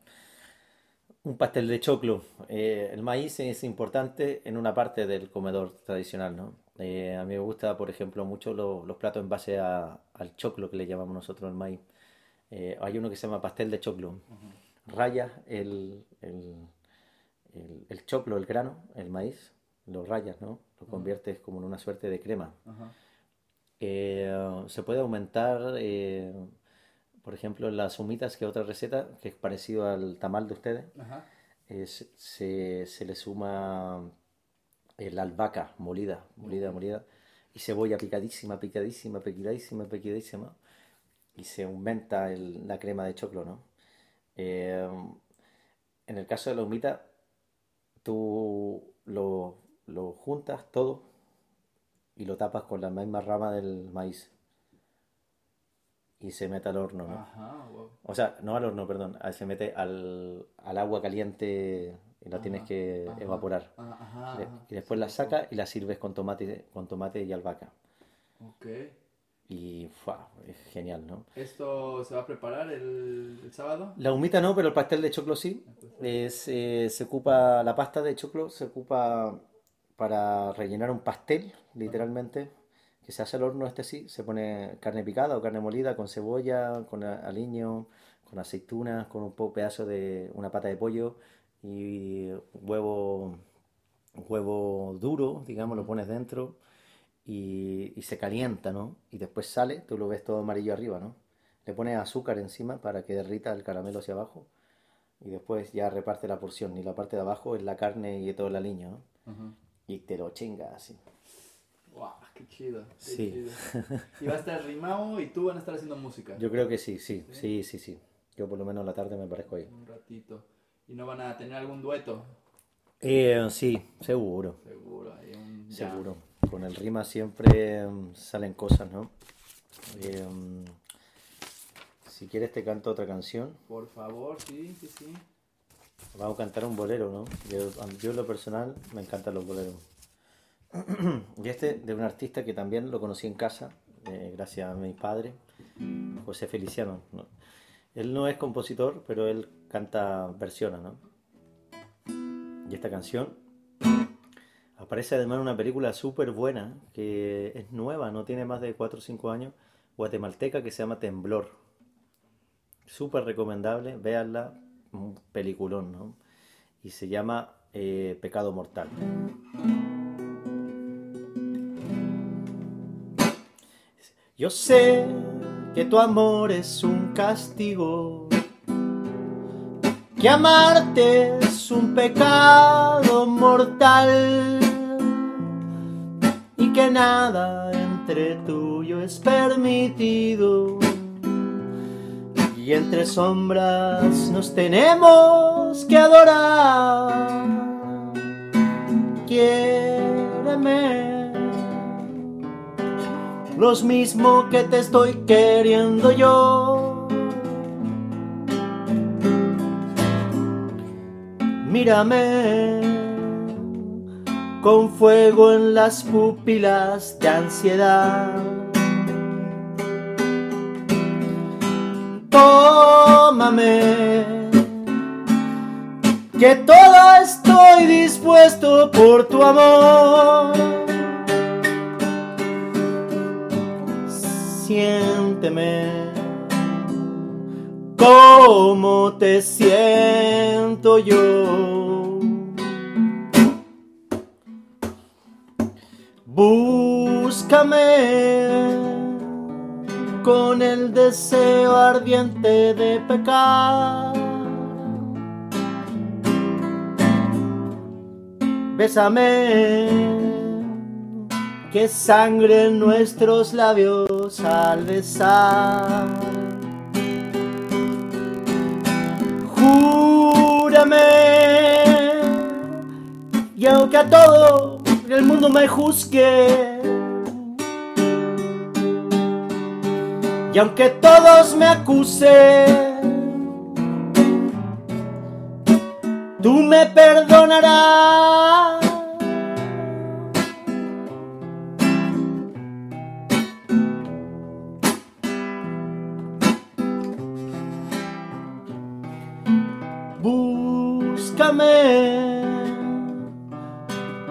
un pastel de choclo. Eh, el maíz es importante en una parte del comedor tradicional, ¿no? Eh, a mí me gusta, por ejemplo, mucho lo- los platos en base a- al choclo que le llamamos nosotros el maíz. Eh, hay uno que se llama pastel de choclo. Rayas el, el, el, el choclo, el grano, el maíz, lo rayas, ¿no? Lo conviertes como en una suerte de crema. Ajá. Eh, se puede aumentar, eh, por ejemplo, las humitas, que es otra receta, que es parecido al tamal de ustedes, Ajá. es- se, se le suma el albahaca molida, molida, molida, y cebolla picadísima, picadísima, picadísima, picadísima, y se aumenta el- la crema de choclo, ¿no? Eh, en el caso de la humita, tú lo, lo juntas todo y lo tapas con la misma rama del maíz. Y se mete al horno, ¿no? Ajá, wow. O sea, no al horno, perdón, ah, se mete al, al agua caliente y la tienes que ajá, evaporar. ajá. y después la sacas y la sirves con tomate, con tomate y albahaca. Ok. Y ¡fua! es genial, ¿no? ¿Esto se va a preparar el, el sábado? La humita no, pero el pastel de choclo sí. Es, eh, se ocupa, la pasta de choclo se ocupa para rellenar un pastel, literalmente, que se hace al horno este sí, se pone carne picada o carne molida con cebolla, con aliño, con aceitunas, con un poco pedazo de una pata de pollo y huevo, huevo duro, digamos, lo pones dentro y, y se calienta, ¿no? Y después sale, tú lo ves todo amarillo arriba, ¿no? Le pones azúcar encima para que derrita el caramelo hacia abajo y después ya reparte la porción. Y la parte de abajo es la carne y todo el aliño, ¿no? Y te lo chingas así. Wow, qué chido. Qué Sí. chido. Y va a estar Rimao y tú van a estar haciendo música. Yo creo que sí, sí, sí, sí, sí. Yo por lo menos la tarde me parezco ahí. Un ratito. ¿Y no van a tener algún dueto? Eh, sí, seguro, Seguro. Hay un seguro. Con el rima siempre mm, salen cosas, ¿no? Eh, si quieres te canto otra canción. Por favor, sí, sí, sí. Vamos a cantar un bolero, ¿no? Yo, yo en lo personal me encantan los boleros. Y este de un artista que también lo conocí en casa, eh, gracias a mi padre, José Feliciano. ¿no? Él no es compositor, pero él canta versiones, ¿no? Y esta canción aparece además en una película súper buena, que es nueva, no tiene más de 4 o 5 años, guatemalteca, que se llama Temblor. Súper recomendable, véanla, un peliculón, ¿no? Y se llama eh, Pecado Mortal. Yo sé que tu amor es un castigo, que amarte es un pecado mortal y que nada entre tuyo es permitido y entre sombras nos tenemos que adorar. Quiéreme los mismo que te estoy queriendo yo. Mírame con fuego en las pupilas de ansiedad. Tómame, que todo estoy dispuesto por tu amor. Siénteme como te siento yo. Búscame con el deseo ardiente de pecar. Bésame, que sangre en nuestros labios al besar. Júrame, y aunque a todo el mundo me juzgue, y aunque todos me acusen, tú me perdonarás.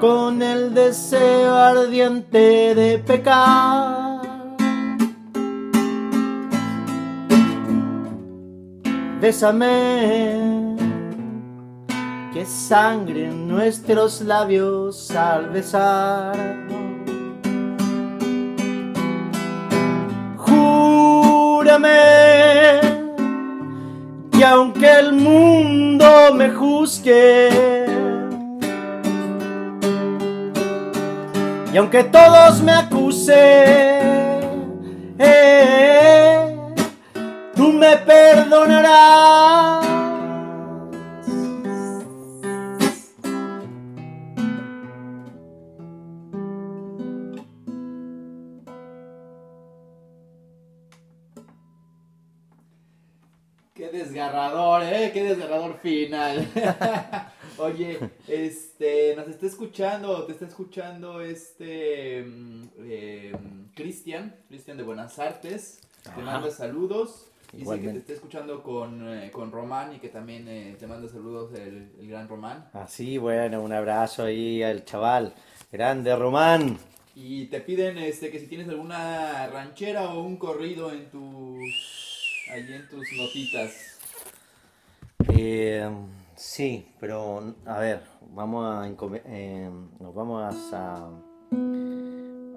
Con el deseo ardiente de pecar. Bésame, que sangre en nuestros labios al besar. Júrame, y aunque el mundo me juzgue, Y aunque todos me acusen, eh, tú me perdonarás. Qué desgarrador, ¿eh? Qué desgarrador final. Oye, este, nos está escuchando, te está escuchando este mm, eh, Cristian, Cristian de Buenas Artes. Te manda saludos. Dice que te está escuchando con, eh, con Román y que también eh, te manda saludos el, el gran Román. Así, bueno, un abrazo ahí al chaval. Grande, Román. Y te piden este que si tienes alguna ranchera o un corrido en tus allí en tus notitas. Eh, sí, pero a ver, vamos a eh, nos vamos a,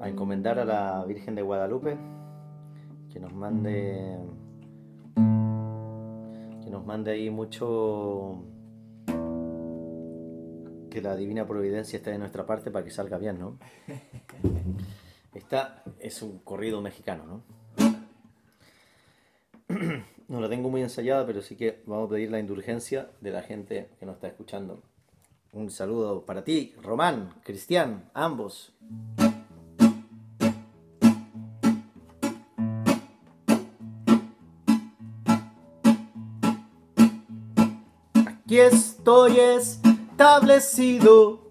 a encomendar a la Virgen de Guadalupe que nos mande que nos mande ahí mucho que la divina providencia esté de nuestra parte para que salga bien, ¿no? Esta es un corrido mexicano, ¿no? No la tengo muy ensayada, pero sí que vamos a pedir la indulgencia de la gente que nos está escuchando. Un saludo para ti, Román, Cristian, ambos. Aquí estoy establecido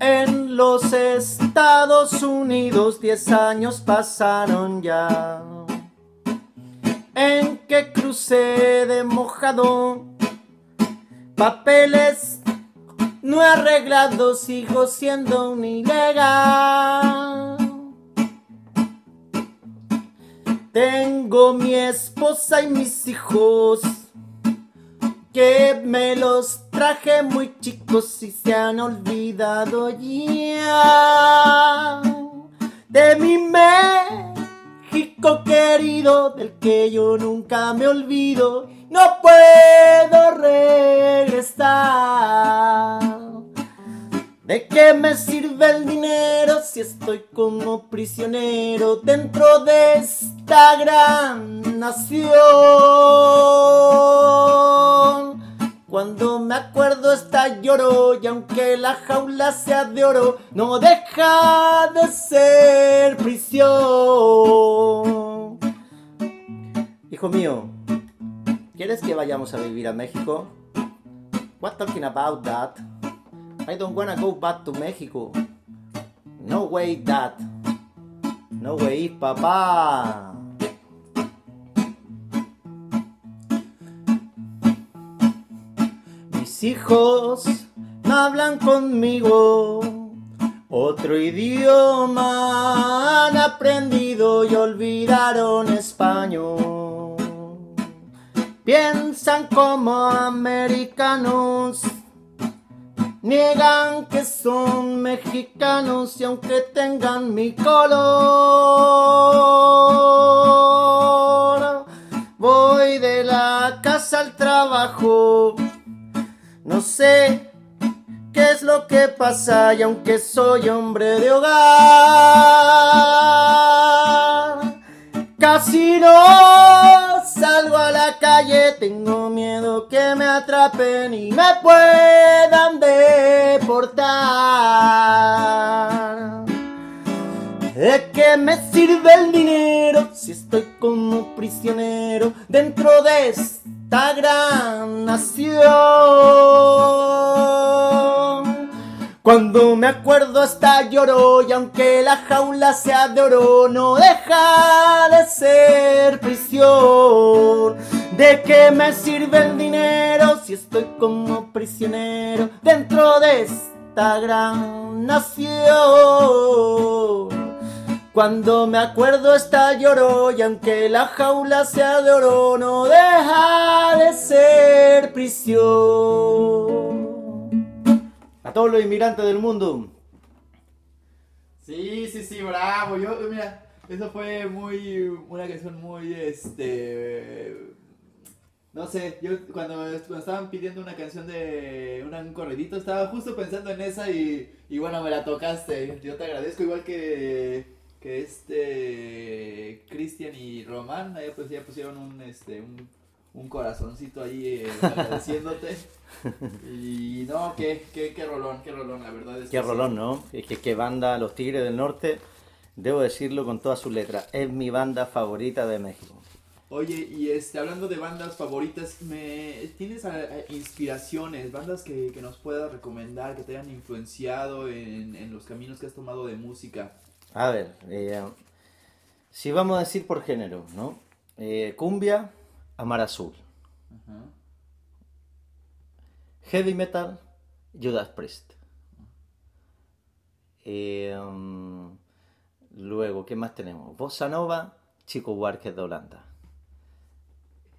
en los Estados Unidos. Diez años pasaron ya en que crucé de mojado. Papeles no arreglados, sigo siendo un ilegal. Tengo mi esposa y mis hijos que me los traje muy chicos y se han olvidado ya de mi México querido del que yo nunca me olvido. No puedo regresar. ¿De qué me sirve el dinero si estoy como prisionero dentro de esta gran nación? Cuando me acuerdo está lloro y aunque la jaula sea de oro, no deja de ser prisión. Hijo mío, ¿quieres que vayamos a vivir a México? What talking about that? I don't wanna go back to Mexico. No way, dad. No way, papá. Hijos hablan conmigo. Otro idioma han aprendido y olvidaron español. Piensan como americanos Niegan que son mexicanos y aunque tengan mi color, voy de la casa al trabajo. No sé qué es lo que pasa y aunque soy hombre de hogar, casi no salgo a la calle, tengo miedo que me atrapen y me puedan deportar. ¿De qué me sirve el dinero si estoy como prisionero dentro de esta gran nación? Cuando me acuerdo hasta lloro y aunque la jaula sea de oro no deja de ser prisión. ¿De qué me sirve el dinero si estoy como prisionero dentro de esta gran nación? Cuando me acuerdo está lloro y aunque la jaula sea de oro no deja de ser prisión. A todos los inmigrantes del mundo. Sí, sí, sí, bravo. Yo, mira, eso fue muy, una canción muy, este, no sé, yo cuando, cuando estaban pidiendo una canción de un corredito, estaba justo pensando en esa y, y bueno, me la tocaste. Yo te agradezco, igual que, que este, Cristian y Román, ahí pues ya pusieron un, este, un, un corazoncito ahí eh, agradeciéndote. Y no, qué, qué, qué rolón, qué rolón, la verdad es que Qué sí. rolón, ¿no? Es que, que banda Los Tigres del Norte, debo decirlo con todas sus letras, es mi banda favorita de México. Oye, y este, hablando de bandas favoritas, me, ¿tienes a- a- inspiraciones, bandas que, que nos puedas recomendar, que te hayan influenciado en, en los caminos que has tomado de música? A ver, eh, si vamos a decir por género, ¿no? Eh, cumbia, Amar Azul. Heavy metal, Judas Priest. Eh, um, luego, ¿qué más tenemos? Bossa Nova, Chico Buarque de Holanda.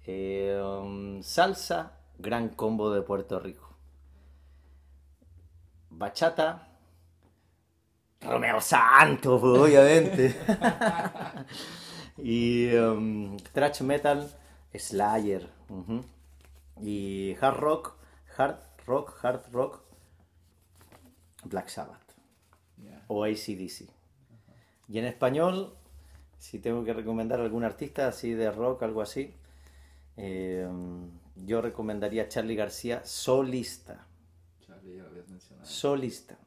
Eh, um, salsa, Gran Combo de Puerto Rico. Bachata, Romeo Santos, pues, obviamente. y um, thrash metal, Slayer. Y hard rock, hard rock, hard rock, Black Sabbath o ACDC. Y en español, si tengo que recomendar a algún artista así de rock, algo así, eh, yo recomendaría a Charlie García solista. Charlie, ya lo habías mencionado. Solista.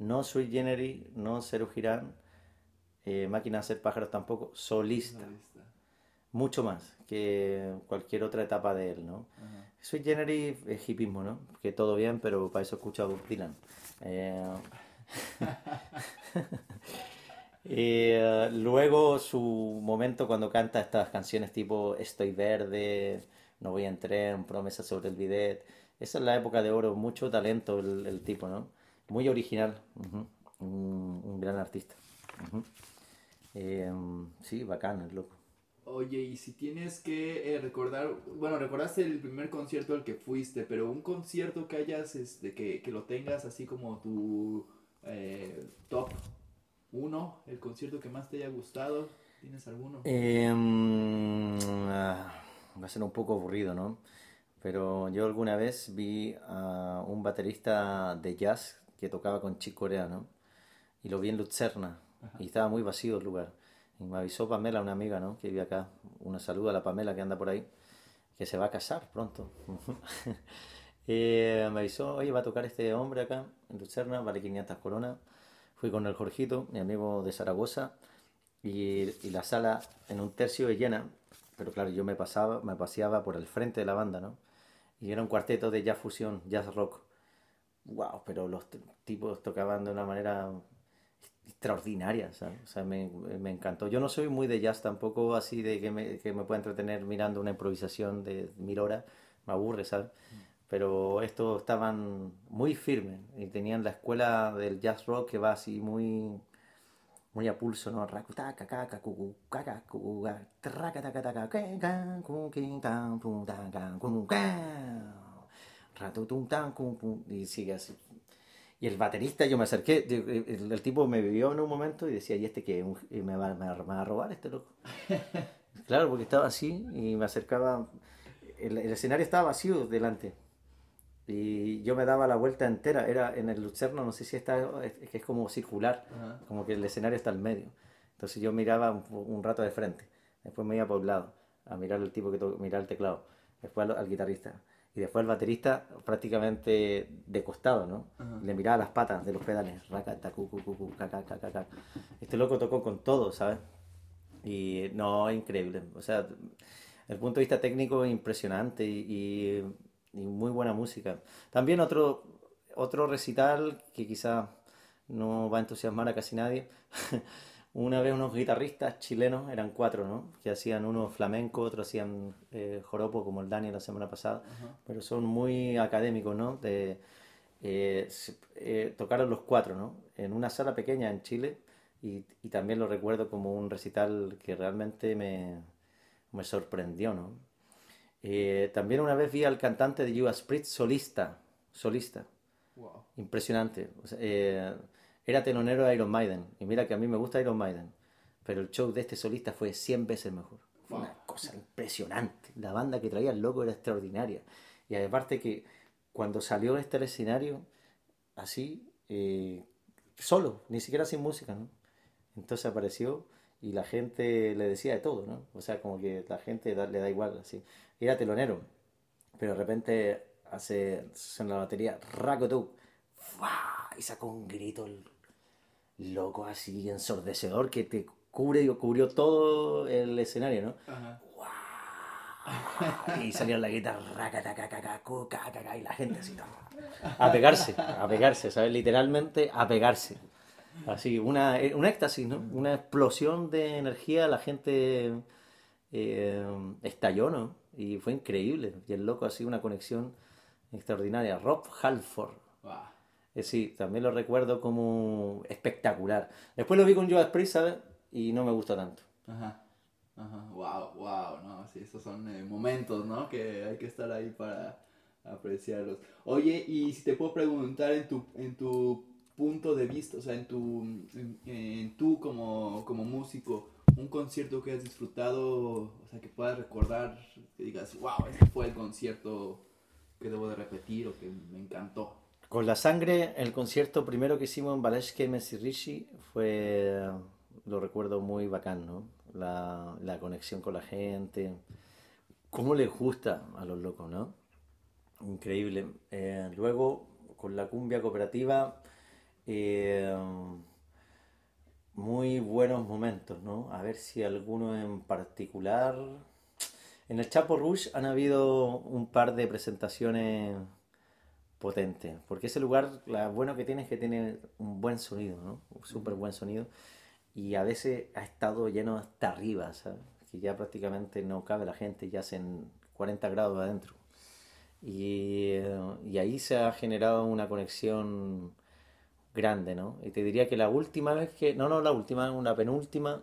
No Sui Generis, no Cero Girán, eh, Máquina de hacer pájaros tampoco, solista. Solista. Mucho más que cualquier otra etapa de él, ¿no? Ajá. Sui Generis es hipismo, ¿no? Que todo bien, pero para eso escucho a Bob Dylan. Eh, eh, luego su momento cuando canta estas canciones tipo Estoy verde, No voy en tren, Promesa sobre el bidet. Esa es la época de oro, mucho talento el, el tipo, ¿no? Muy original, ujú. un, un gran artista. Eh, sí, bacán, el loco. Oye, y si tienes que eh, recordar, bueno, recordaste el primer concierto al que fuiste, pero un concierto que hayas, este, que, que lo tengas así como tu eh, top uno, el concierto que más te haya gustado, ¿tienes alguno? Eh, mm, ah, va a ser un poco aburrido, ¿no? Pero yo alguna vez vi a un baterista de jazz que tocaba con Chick Corea, ¿no? Y lo vi en Lucerna y estaba muy vacío el lugar. Y me avisó Pamela, una amiga, ¿no? Que vive acá. Una saluda a la Pamela que anda por ahí, que se va a casar pronto. Eh, me avisó, oye, va a tocar este hombre acá en Lucerna, vale 500 coronas. Fui con el Jorgito, mi amigo de Zaragoza, y, y la sala en un tercio de llena, pero claro, yo me pasaba, me paseaba por el frente de la banda, ¿no? Y era un cuarteto de jazz fusión, jazz rock. Wow, pero los tipos tocaban de una manera extraordinaria, ¿sabes? O sea, me, me encantó. Yo no soy muy de jazz tampoco, así de que me, que me pueda entretener mirando una improvisación de mil horas, me aburre, ¿sabes? Pero estos estaban muy firmes y tenían la escuela del jazz rock que va así muy muy a pulso, ¿no? Y sigue así. Y el baterista, yo me acerqué, el, el tipo me vio en un momento y decía, ¿y este y me, va, me va- a robar este loco? Claro, porque estaba así y me acercaba, el, el escenario estaba vacío delante. Y yo me daba la vuelta entera, era en el Lucerno, no sé si está, es, que es como circular, Ajá. como que el escenario está al medio. Entonces yo miraba un, un rato de frente, después me iba por un lado a mirar al tipo que to- mirar el teclado, después al, al guitarrista y después al baterista prácticamente de costado, ¿no? Ajá. Le miraba las patas de los pedales, racata, cu, cu, cu, cu, ca, ca, ca, ca, ca. Este loco tocó con todo, ¿sabes? Y no, increíble. O sea, el punto de vista técnico es impresionante y, y- y muy buena música. También otro, otro recital que quizá no va a entusiasmar a casi nadie. Una vez unos guitarristas chilenos, eran cuatro, ¿no? Que hacían uno flamenco, otro hacían eh, joropo, como el Dani la semana pasada, pero son muy académicos, ¿no? De, eh, eh, tocaron los cuatro, ¿no? En una sala pequeña en Chile y, y también lo recuerdo como un recital que realmente me, me sorprendió, ¿no? Eh, también una vez vi al cantante de Judas Priest solista, solista, Wow. impresionante. O sea, eh, era telonero de Iron Maiden y mira que a mí me gusta Iron Maiden, pero el show de este solista fue 100 veces mejor. Fue una cosa impresionante. La banda que traía el loco era extraordinaria. Y aparte que cuando salió este al escenario, así, eh, solo, ni siquiera sin música, ¿no? Entonces apareció y la gente le decía de todo, ¿no? O sea, como que la gente da- le da igual, así. Era telonero, pero de repente hace suena la batería, racotu, ¡fua! y sacó un grito loco así ensordecedor que te cubre y cubrió todo el escenario, ¿no? Ajá. Y salía la guitarra, y la gente así, a pegarse, a pegarse, ¿sabes? Literalmente a pegarse. Así, una, un éxtasis, ¿no? Una explosión de energía, la gente eh, estalló, ¿no? Y fue increíble. Y el loco así, una conexión extraordinaria. Rob Halford. Eh, sí, también lo recuerdo como espectacular. Después lo vi con Joe Priest, ¿sabes? Y no me gustó tanto. Ajá. Ajá. Wow, wow, no, sí, esos son eh, momentos, ¿no? Que hay que estar ahí para apreciarlos. Oye, y si te puedo preguntar en tu, en tu punto de vista, o sea, en tu, en, tú como, como músico, un concierto que has disfrutado, o sea, que puedas recordar, que digas, wow, este fue el concierto que debo de repetir o que me encantó. Con la sangre, el concierto primero que hicimos en Baleshke Rishi fue, lo recuerdo muy bacán, ¿no? La, conexión con la gente, cómo les gusta a los locos, ¿no? Increíble. Eh, luego, con la cumbia cooperativa, eh, muy buenos momentos, ¿no? A ver si alguno en particular. En el Chapo Rouge han habido un par de presentaciones potentes, porque ese lugar, lo bueno que tiene es que tiene un buen sonido, ¿no? Un súper buen sonido, y a veces ha estado lleno hasta arriba, ¿sabes? Que ya prácticamente no cabe la gente, ya hacen 40 grados adentro. Y, y ahí se ha generado una conexión grande, ¿no? Y te diría que la última vez que, no, no, la última, una penúltima,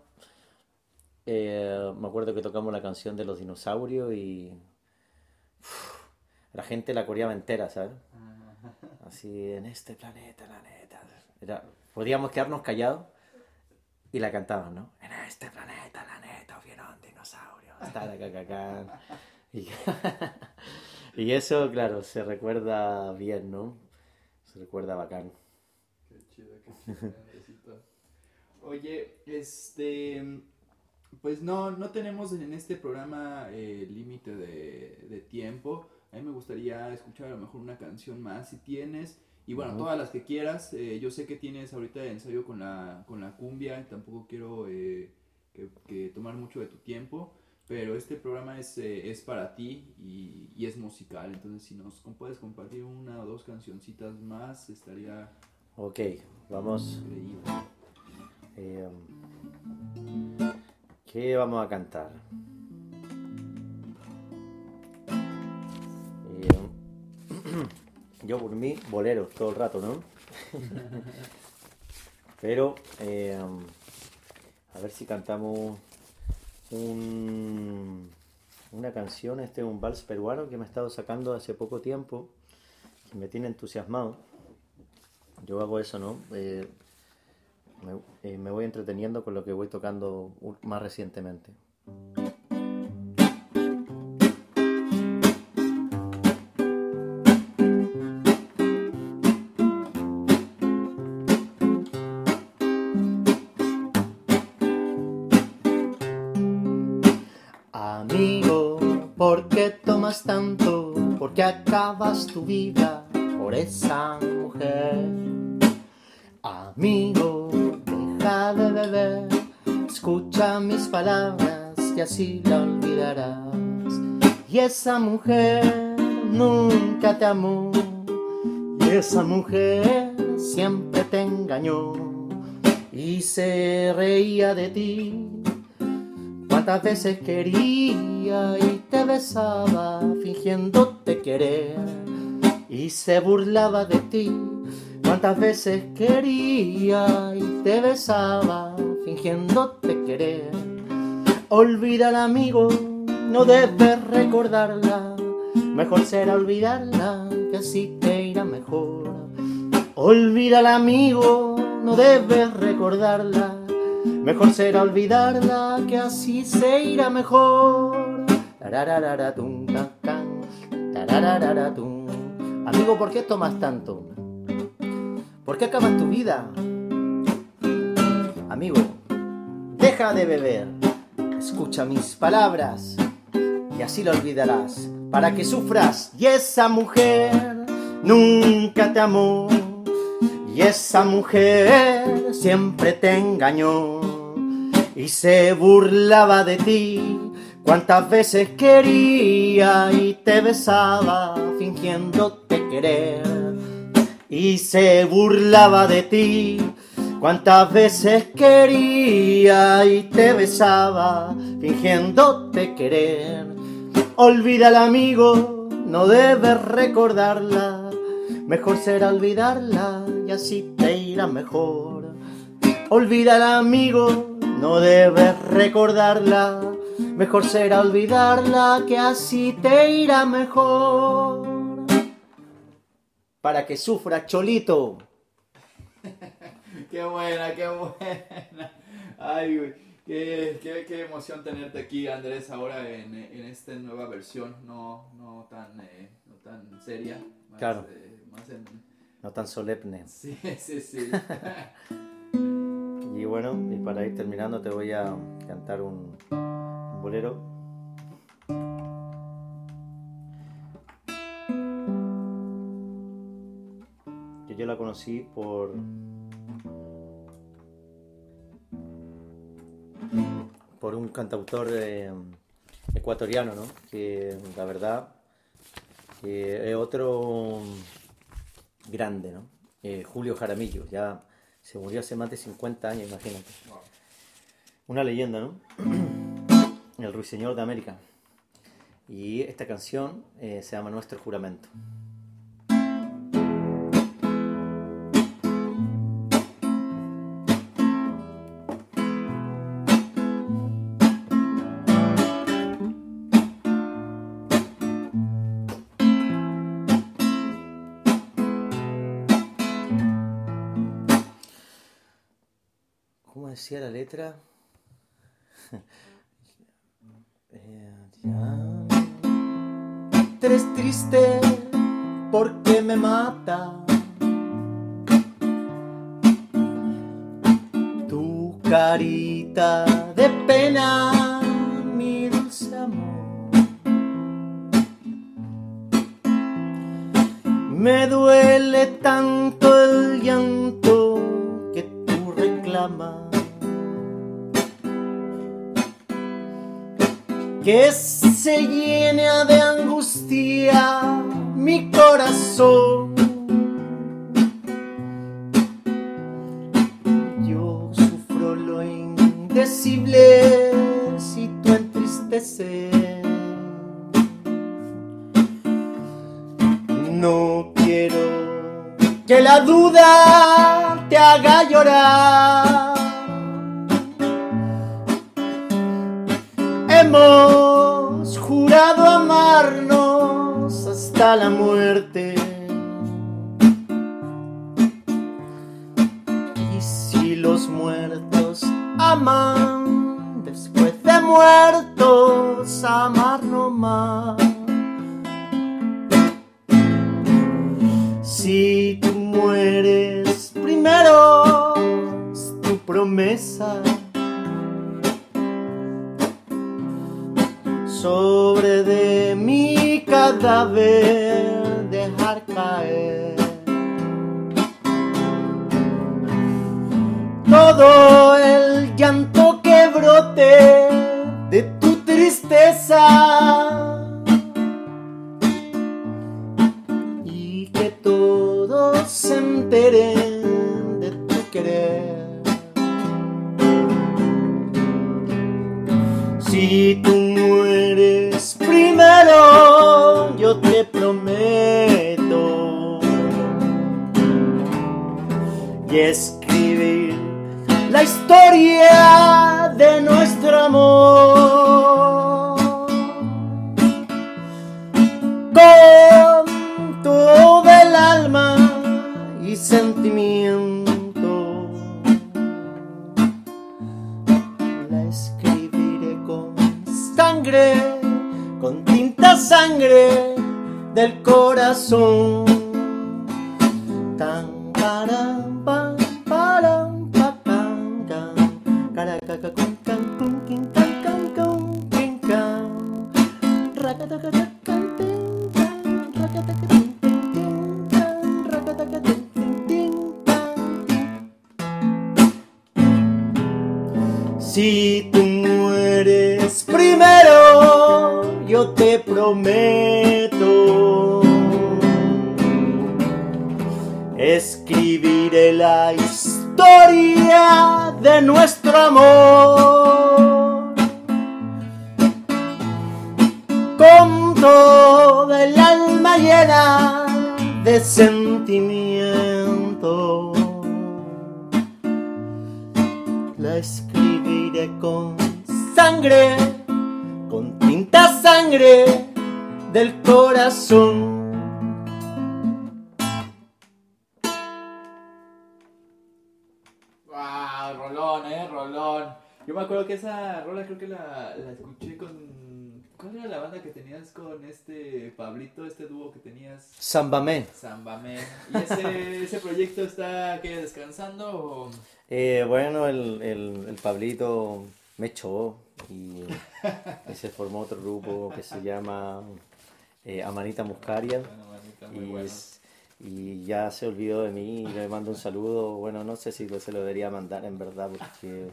eh, me acuerdo que tocamos la canción de los dinosaurios y la gente la coreaba entera, ¿sabes? Así, en este planeta, la neta. Era, podíamos quedarnos callados y la cantaban, ¿no? En este planeta, la neta, vieron dinosaurios. Y, y eso, claro, se recuerda bien, ¿no? Se recuerda bacán. Oye, este, pues no, no tenemos en este programa eh, límite de, tiempo. A mí me gustaría escuchar a lo mejor una canción más si tienes. Y bueno, todas las que quieras. Eh, yo sé que tienes ahorita ensayo con la, con la cumbia. Y tampoco quiero eh, que, tomar mucho de tu tiempo. Pero este programa es, es para ti y, y, es musical. Entonces, si nos puedes compartir una o dos cancioncitas más, estaría Ok, vamos. Eh, ¿Qué vamos a cantar? Yo por mí, boleros todo el rato, ¿no? Pero, eh, a ver si cantamos un, una canción, este es un vals peruano que me he estado sacando hace poco tiempo, que me tiene entusiasmado. Yo hago eso, ¿no? Eh, eh, me, voy entreteniendo con lo que voy tocando más recientemente. ¿Por qué tomas tanto? ¿Por qué acabas tu vida por esa mujer? Amigo, deja de beber, escucha mis palabras que así la olvidarás. Y esa mujer nunca te amó, y esa mujer siempre te engañó y se reía de ti. Cuántas veces quería y te besaba fingiéndote querer y se burlaba de ti Cuántas veces quería y te besaba fingiéndote querer. Olvida al amigo, no debes recordarla. Mejor será olvidarla, que así te irá mejor. Olvida al amigo, no debes recordarla. Mejor será olvidarla, que así se irá mejor. Amigo, ¿por qué tomas tanto? ¿Por qué acabas tu vida? Amigo, deja de beber, escucha mis palabras y así lo olvidarás para que sufras. Y esa mujer nunca te amó y esa mujer siempre te engañó y se burlaba de ti Cuántas veces quería y te besaba fingiéndote querer y se burlaba de ti. Cuántas veces quería y te besaba fingiéndote querer. Olvida al amigo, no debes recordarla. Mejor será olvidarla y así te irá mejor. Olvida al amigo, no debes recordarla. Mejor será olvidarla que así te irá mejor. Para que sufra Cholito. qué buena, qué buena. Ay, güey. Qué, qué, qué, emoción tenerte aquí, Andrés, ahora en, en esta nueva versión, no, no, tan, eh, no tan seria. Más, claro. Eh, más en... No tan solemne. Sí, sí, sí. bueno, y para ir terminando te voy a cantar un, bolero. Que yo la conocí por por un cantautor eh, ecuatoriano, ¿no? Que la verdad es otro grande, ¿no? Eh, Julio Jaramillo, ya se murió hace más de 50 años, imagínate. Una leyenda, ¿no? El ruiseñor de América. Y esta canción eh, se llama Nuestro Juramento. La letra? Eh, ya. Eres triste porque me mata. Tu carita de pena, mi dulce amor. Me duele tanto el llanto que tú reclamas. Que se llena de angustia mi corazón. Yo sufro lo indecible si tú entristeces. No quiero que la duda te haga llorar. Hemos hasta la muerte. Y si los muertos aman, después de muertos, escuché con. ¿Cuál era la banda que tenías con este Pablito, este dúo que tenías? Zambamé. Zambamé. ¿Y ese, ese proyecto está ¿qué, descansando o.? Eh, bueno, el, el, el Pablito me echó y, se formó otro grupo que se llama eh, Amanita Muscaria Bueno, manita, muy y, bueno. Y ya se olvidó de mí y le mando un saludo. Bueno, no sé si se lo debería mandar en verdad porque...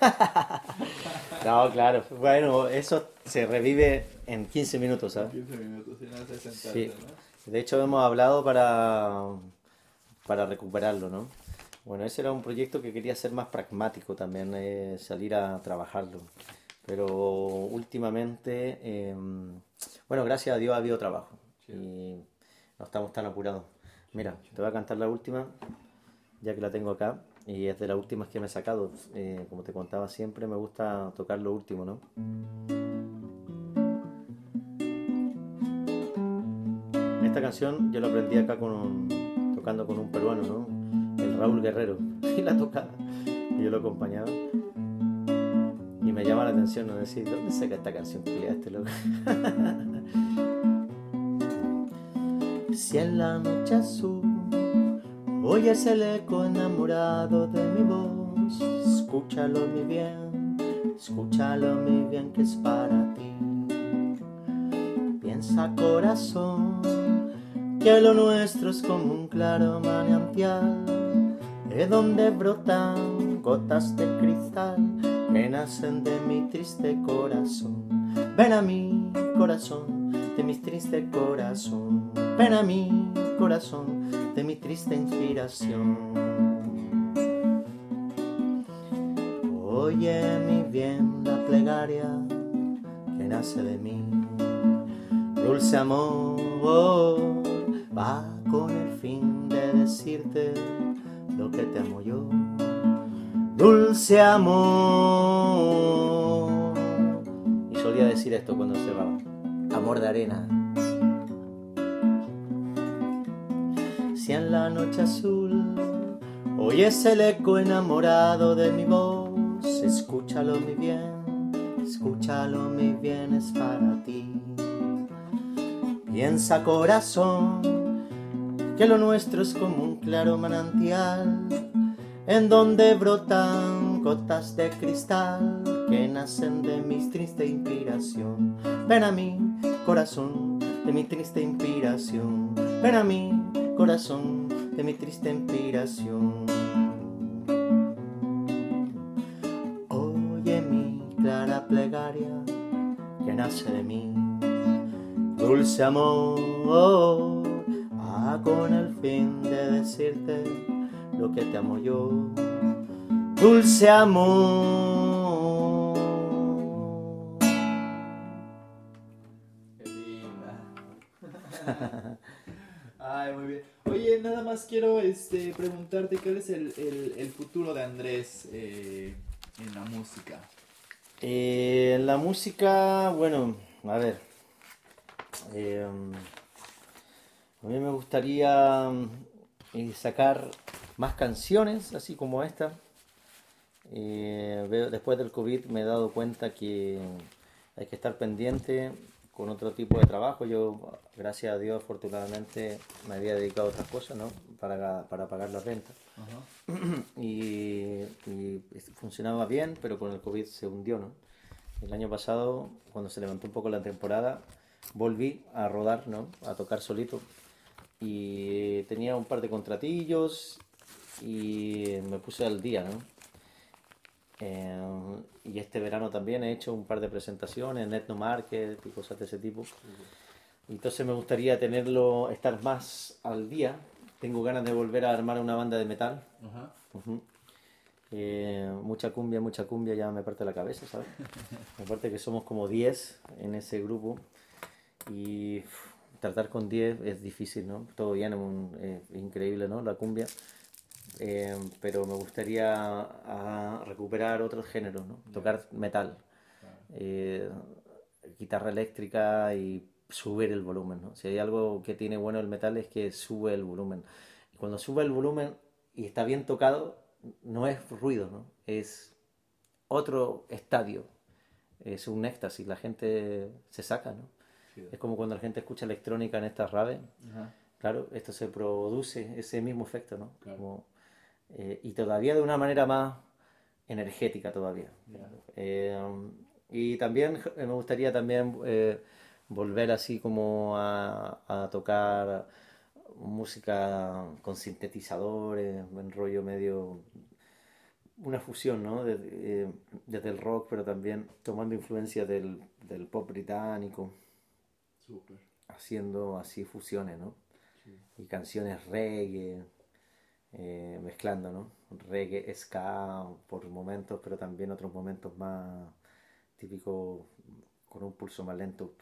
no, claro. Bueno, eso se revive en 15 minutos, ¿sabes? 15 minutos, si no hace sentarte, Sí. ¿no? De hecho, hemos hablado para, para recuperarlo, ¿no? Bueno, ese era un proyecto que quería ser más pragmático también, eh, salir a trabajarlo. Pero últimamente, eh, bueno, gracias a Dios ha habido trabajo y no estamos tan apurados. Mira, te voy a cantar la última, ya que la tengo acá, y es de las últimas que me he sacado. Eh, como te contaba siempre, me gusta tocar lo último, ¿no? Esta canción yo la aprendí acá con un- tocando con un peruano, ¿no? El Raúl Guerrero. Y la tocaba. Y yo lo acompañaba. Y me llama la atención, ¿no? Decir, ¿dónde saca esta canción este loco? si en la noche azul oyes el eco enamorado de mi voz, escúchalo mi bien, escúchalo mi bien que es para ti. Piensa corazón que lo nuestro es como un claro manantial, de donde brotan gotas de cristal que nacen de mi triste corazón. Ven a mi corazón, de mi triste corazón. Ven a mi corazón, de mi triste inspiración. Oye mi bien la plegaria que nace de mí. Dulce amor, va con el fin de decirte lo que te amo yo. Dulce amor. Y solía decir esto cuando se va. Amor de arena. En la noche azul oyes el eco enamorado de mi voz, escúchalo mi bien, escúchalo mi bien es para ti. Piensa corazón que lo nuestro es como un claro manantial en donde brotan gotas de cristal que nacen de mi triste inspiración. Ven a mí, corazón, de mi triste inspiración. Ven a mí, corazón, de mi triste inspiración. Oye mi clara plegaria que nace de mí. Dulce amor, ah, con el fin de decirte lo que te amo yo. Dulce amor. Oye, nada más quiero este, preguntarte cuál es el, futuro de Andrés eh, en la música. Eh, en la música, bueno, a ver. eh, a mí me gustaría mm, sacar más canciones, así como esta. Eh, después del COVID me he dado cuenta que hay que estar pendiente con otro tipo de trabajo. Yo, gracias a Dios, afortunadamente me había dedicado a otras cosas, ¿no? Para, para pagar la renta. y, y funcionaba bien, pero con el COVID se hundió, ¿no? El año pasado, cuando se levantó un poco la temporada, volví a rodar, ¿no? A tocar solito. Y tenía un par de contratillos y me puse al día, ¿no? Eh, y este verano también he hecho un par de presentaciones en Etno Market y cosas de ese tipo. Entonces me gustaría tenerlo, estar más al día. Tengo ganas de volver a armar una banda de metal. Ajá. Ujú. Eh, mucha cumbia, mucha cumbia, ya me parte la cabeza, ¿sabes? Aparte que somos como 10 en ese grupo y tratar con 10 es difícil, ¿no? Todo bien, es un- eh, es increíble, ¿no? La cumbia. Eh, pero me gustaría ah, recuperar otros géneros, ¿no? Tocar metal, eh, guitarra eléctrica y subir el volumen, ¿no? Si hay algo que tiene bueno el metal es que sube el volumen. Y cuando sube el volumen y está bien tocado, no es ruido, ¿no? Es otro estadio. Es un éxtasis, la gente se saca, ¿no? Es como cuando la gente escucha electrónica en estas raves. Ajá. Claro, esto se produce ese mismo efecto, ¿no? Claro. Como, eh, y todavía de una manera más energética todavía. Eh, y también eh, me gustaría también eh, volver así como a, a tocar música con sintetizadores, en rollo medio una fusión, ¿no? De- desde el rock, pero también tomando influencia del, del pop británico, Súper. haciendo así fusiones, ¿no? Y canciones reggae, eh, mezclando, ¿no? Reggae, ska por momentos, pero también otros momentos más típicos con un pulso más lento.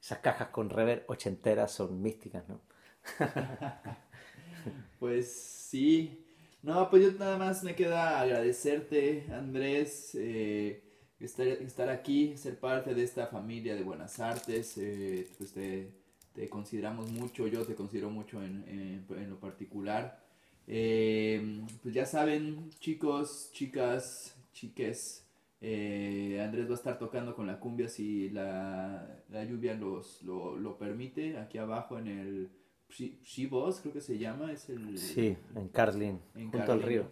Esas cajas con reverb ochenteras son místicas, ¿no? Pues sí. No, pues yo nada más me queda agradecerte, Andrés, eh, estar, aquí, ser parte de esta familia de Buenas Artes. eh, pues te, te consideramos mucho, yo te considero mucho en, en- en lo particular. Eh, pues ya saben, chicos, chicas, chiques, eh, Andrés va a estar tocando con la cumbia si la, la lluvia los, lo, lo permite, aquí abajo en el Shibos, creo que se llama, es el... Sí, en Carlin, En junto al río.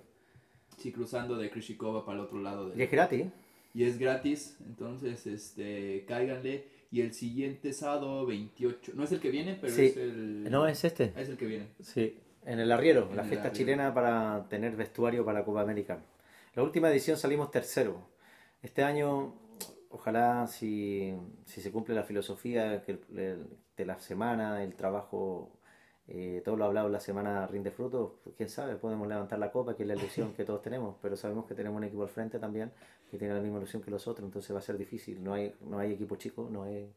Sí, cruzando de Krishikova para el otro lado. Y es gratis. Y es gratis, entonces, este, cáiganle. Y el siguiente sábado 28, no es el que viene, pero Sí. es el... No, es este. Es el que viene. Sí, en el arriero, En la el fiesta arriero. chilena para tener vestuario para la Copa América. La última edición salimos tercero. Este año, ojalá si, si se cumple la filosofía que de la semana, el trabajo, eh, todo lo hablado la semana rinde frutos, pues, quién sabe, podemos levantar la copa, que es la ilusión que todos tenemos, pero sabemos que tenemos un equipo al frente también que tiene la misma ilusión que los otros, entonces va a ser difícil. No hay, no hay equipo chico, no hay,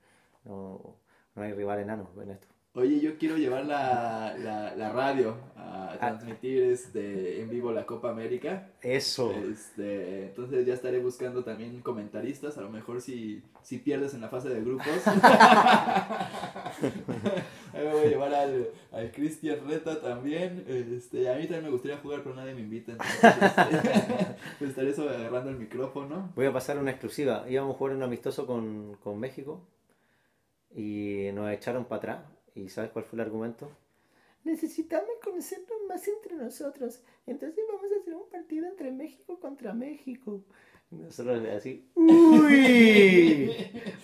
no, no hay rival enano en esto. Oye, yo quiero llevar la, la, la radio a transmitir este, en vivo la Copa América. Eso. Este, entonces ya estaré buscando también comentaristas, a lo mejor si, si pierdes en la fase de grupos. Ahí me voy a llevar al, al Cristian Reta también. Este, a mí también me gustaría jugar, pero nadie me invita. Entonces, este, estaré agarrando el micrófono. Voy a pasar una exclusiva. Íbamos a jugar un amistoso con, con México y nos echaron para atrás. ¿Y sabes cuál fue el argumento? Necesitamos conocernos más entre nosotros. Entonces vamos a hacer un partido entre México contra México. Nosotros así, ¡Uy!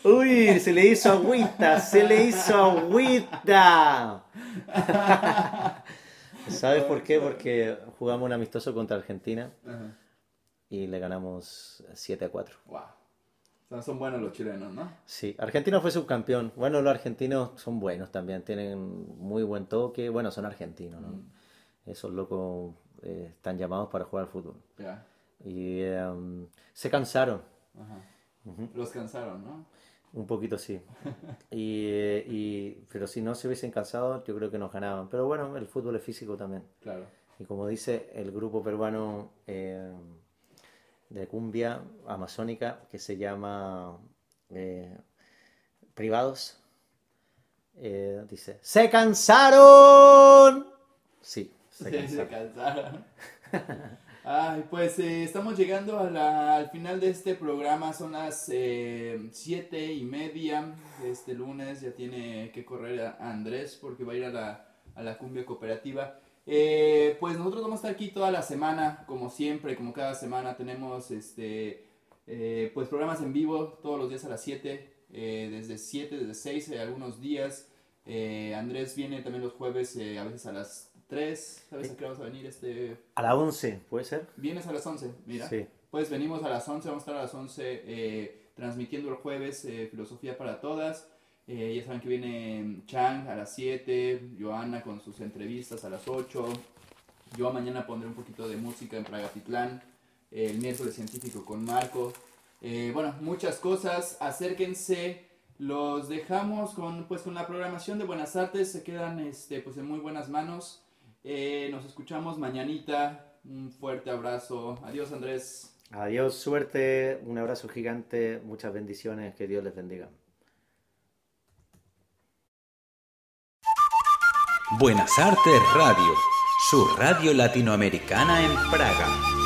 ¡Uy! Se le hizo agüita, se le hizo agüita. ¿Sabes por qué? Porque jugamos un amistoso contra Argentina Ajá. y le ganamos 7 a 4. Wow. O sea, son buenos los chilenos, ¿no? Sí, Argentina fue subcampeón. Bueno, los argentinos son buenos también, tienen muy buen toque. Bueno, son argentinos, ¿no? Esos locos eh, están llamados para jugar al fútbol. Y em, se cansaron, Ajá. Los cansaron, ¿no? un poquito sí. Y, y- pero si no se hubiesen cansado, yo creo que nos ganaban. Pero bueno, el fútbol es físico también. Claro. Y como dice el grupo peruano eh, de cumbia amazónica que se llama eh, Privados, eh, dice, ¡Se cansaron! Sí, se Sí, se cansaron. Ay, pues eh, estamos llegando a al final de este programa. Son las eh, siete y media de este lunes. Ya tiene que correr Andrés porque va a ir a la, a la cumbia cooperativa. Eh, pues nosotros vamos a estar aquí toda la semana, como siempre, como cada semana tenemos este pues programas en vivo todos los días a las 7, eh, desde 7, desde 6, eh, algunos días. Andrés viene también los jueves, a veces a las 3, ¿sabes a qué vamos a venir este? A las 11, ¿puede ser? Vienes a las 11, mira. Sí. Pues venimos a las 11, vamos a estar a las 11 eh, transmitiendo el jueves eh, Filosofía para Todas. Eh, ya saben que viene Chang a las 7, Joana con sus entrevistas a las 8. Yo mañana pondré un poquito de música en Pragatitlán, el miércoles científico con Marco. Eh, bueno, muchas cosas, acérquense, los dejamos con, pues, con la programación de Buenas Artes, se quedan este, pues, en muy buenas manos. Eh, nos escuchamos mañanita, un fuerte abrazo, adiós Andrés. Adiós, suerte, un abrazo gigante, muchas bendiciones, que Dios les bendiga. Buenas Artes Radio, su radio latinoamericana en Praga.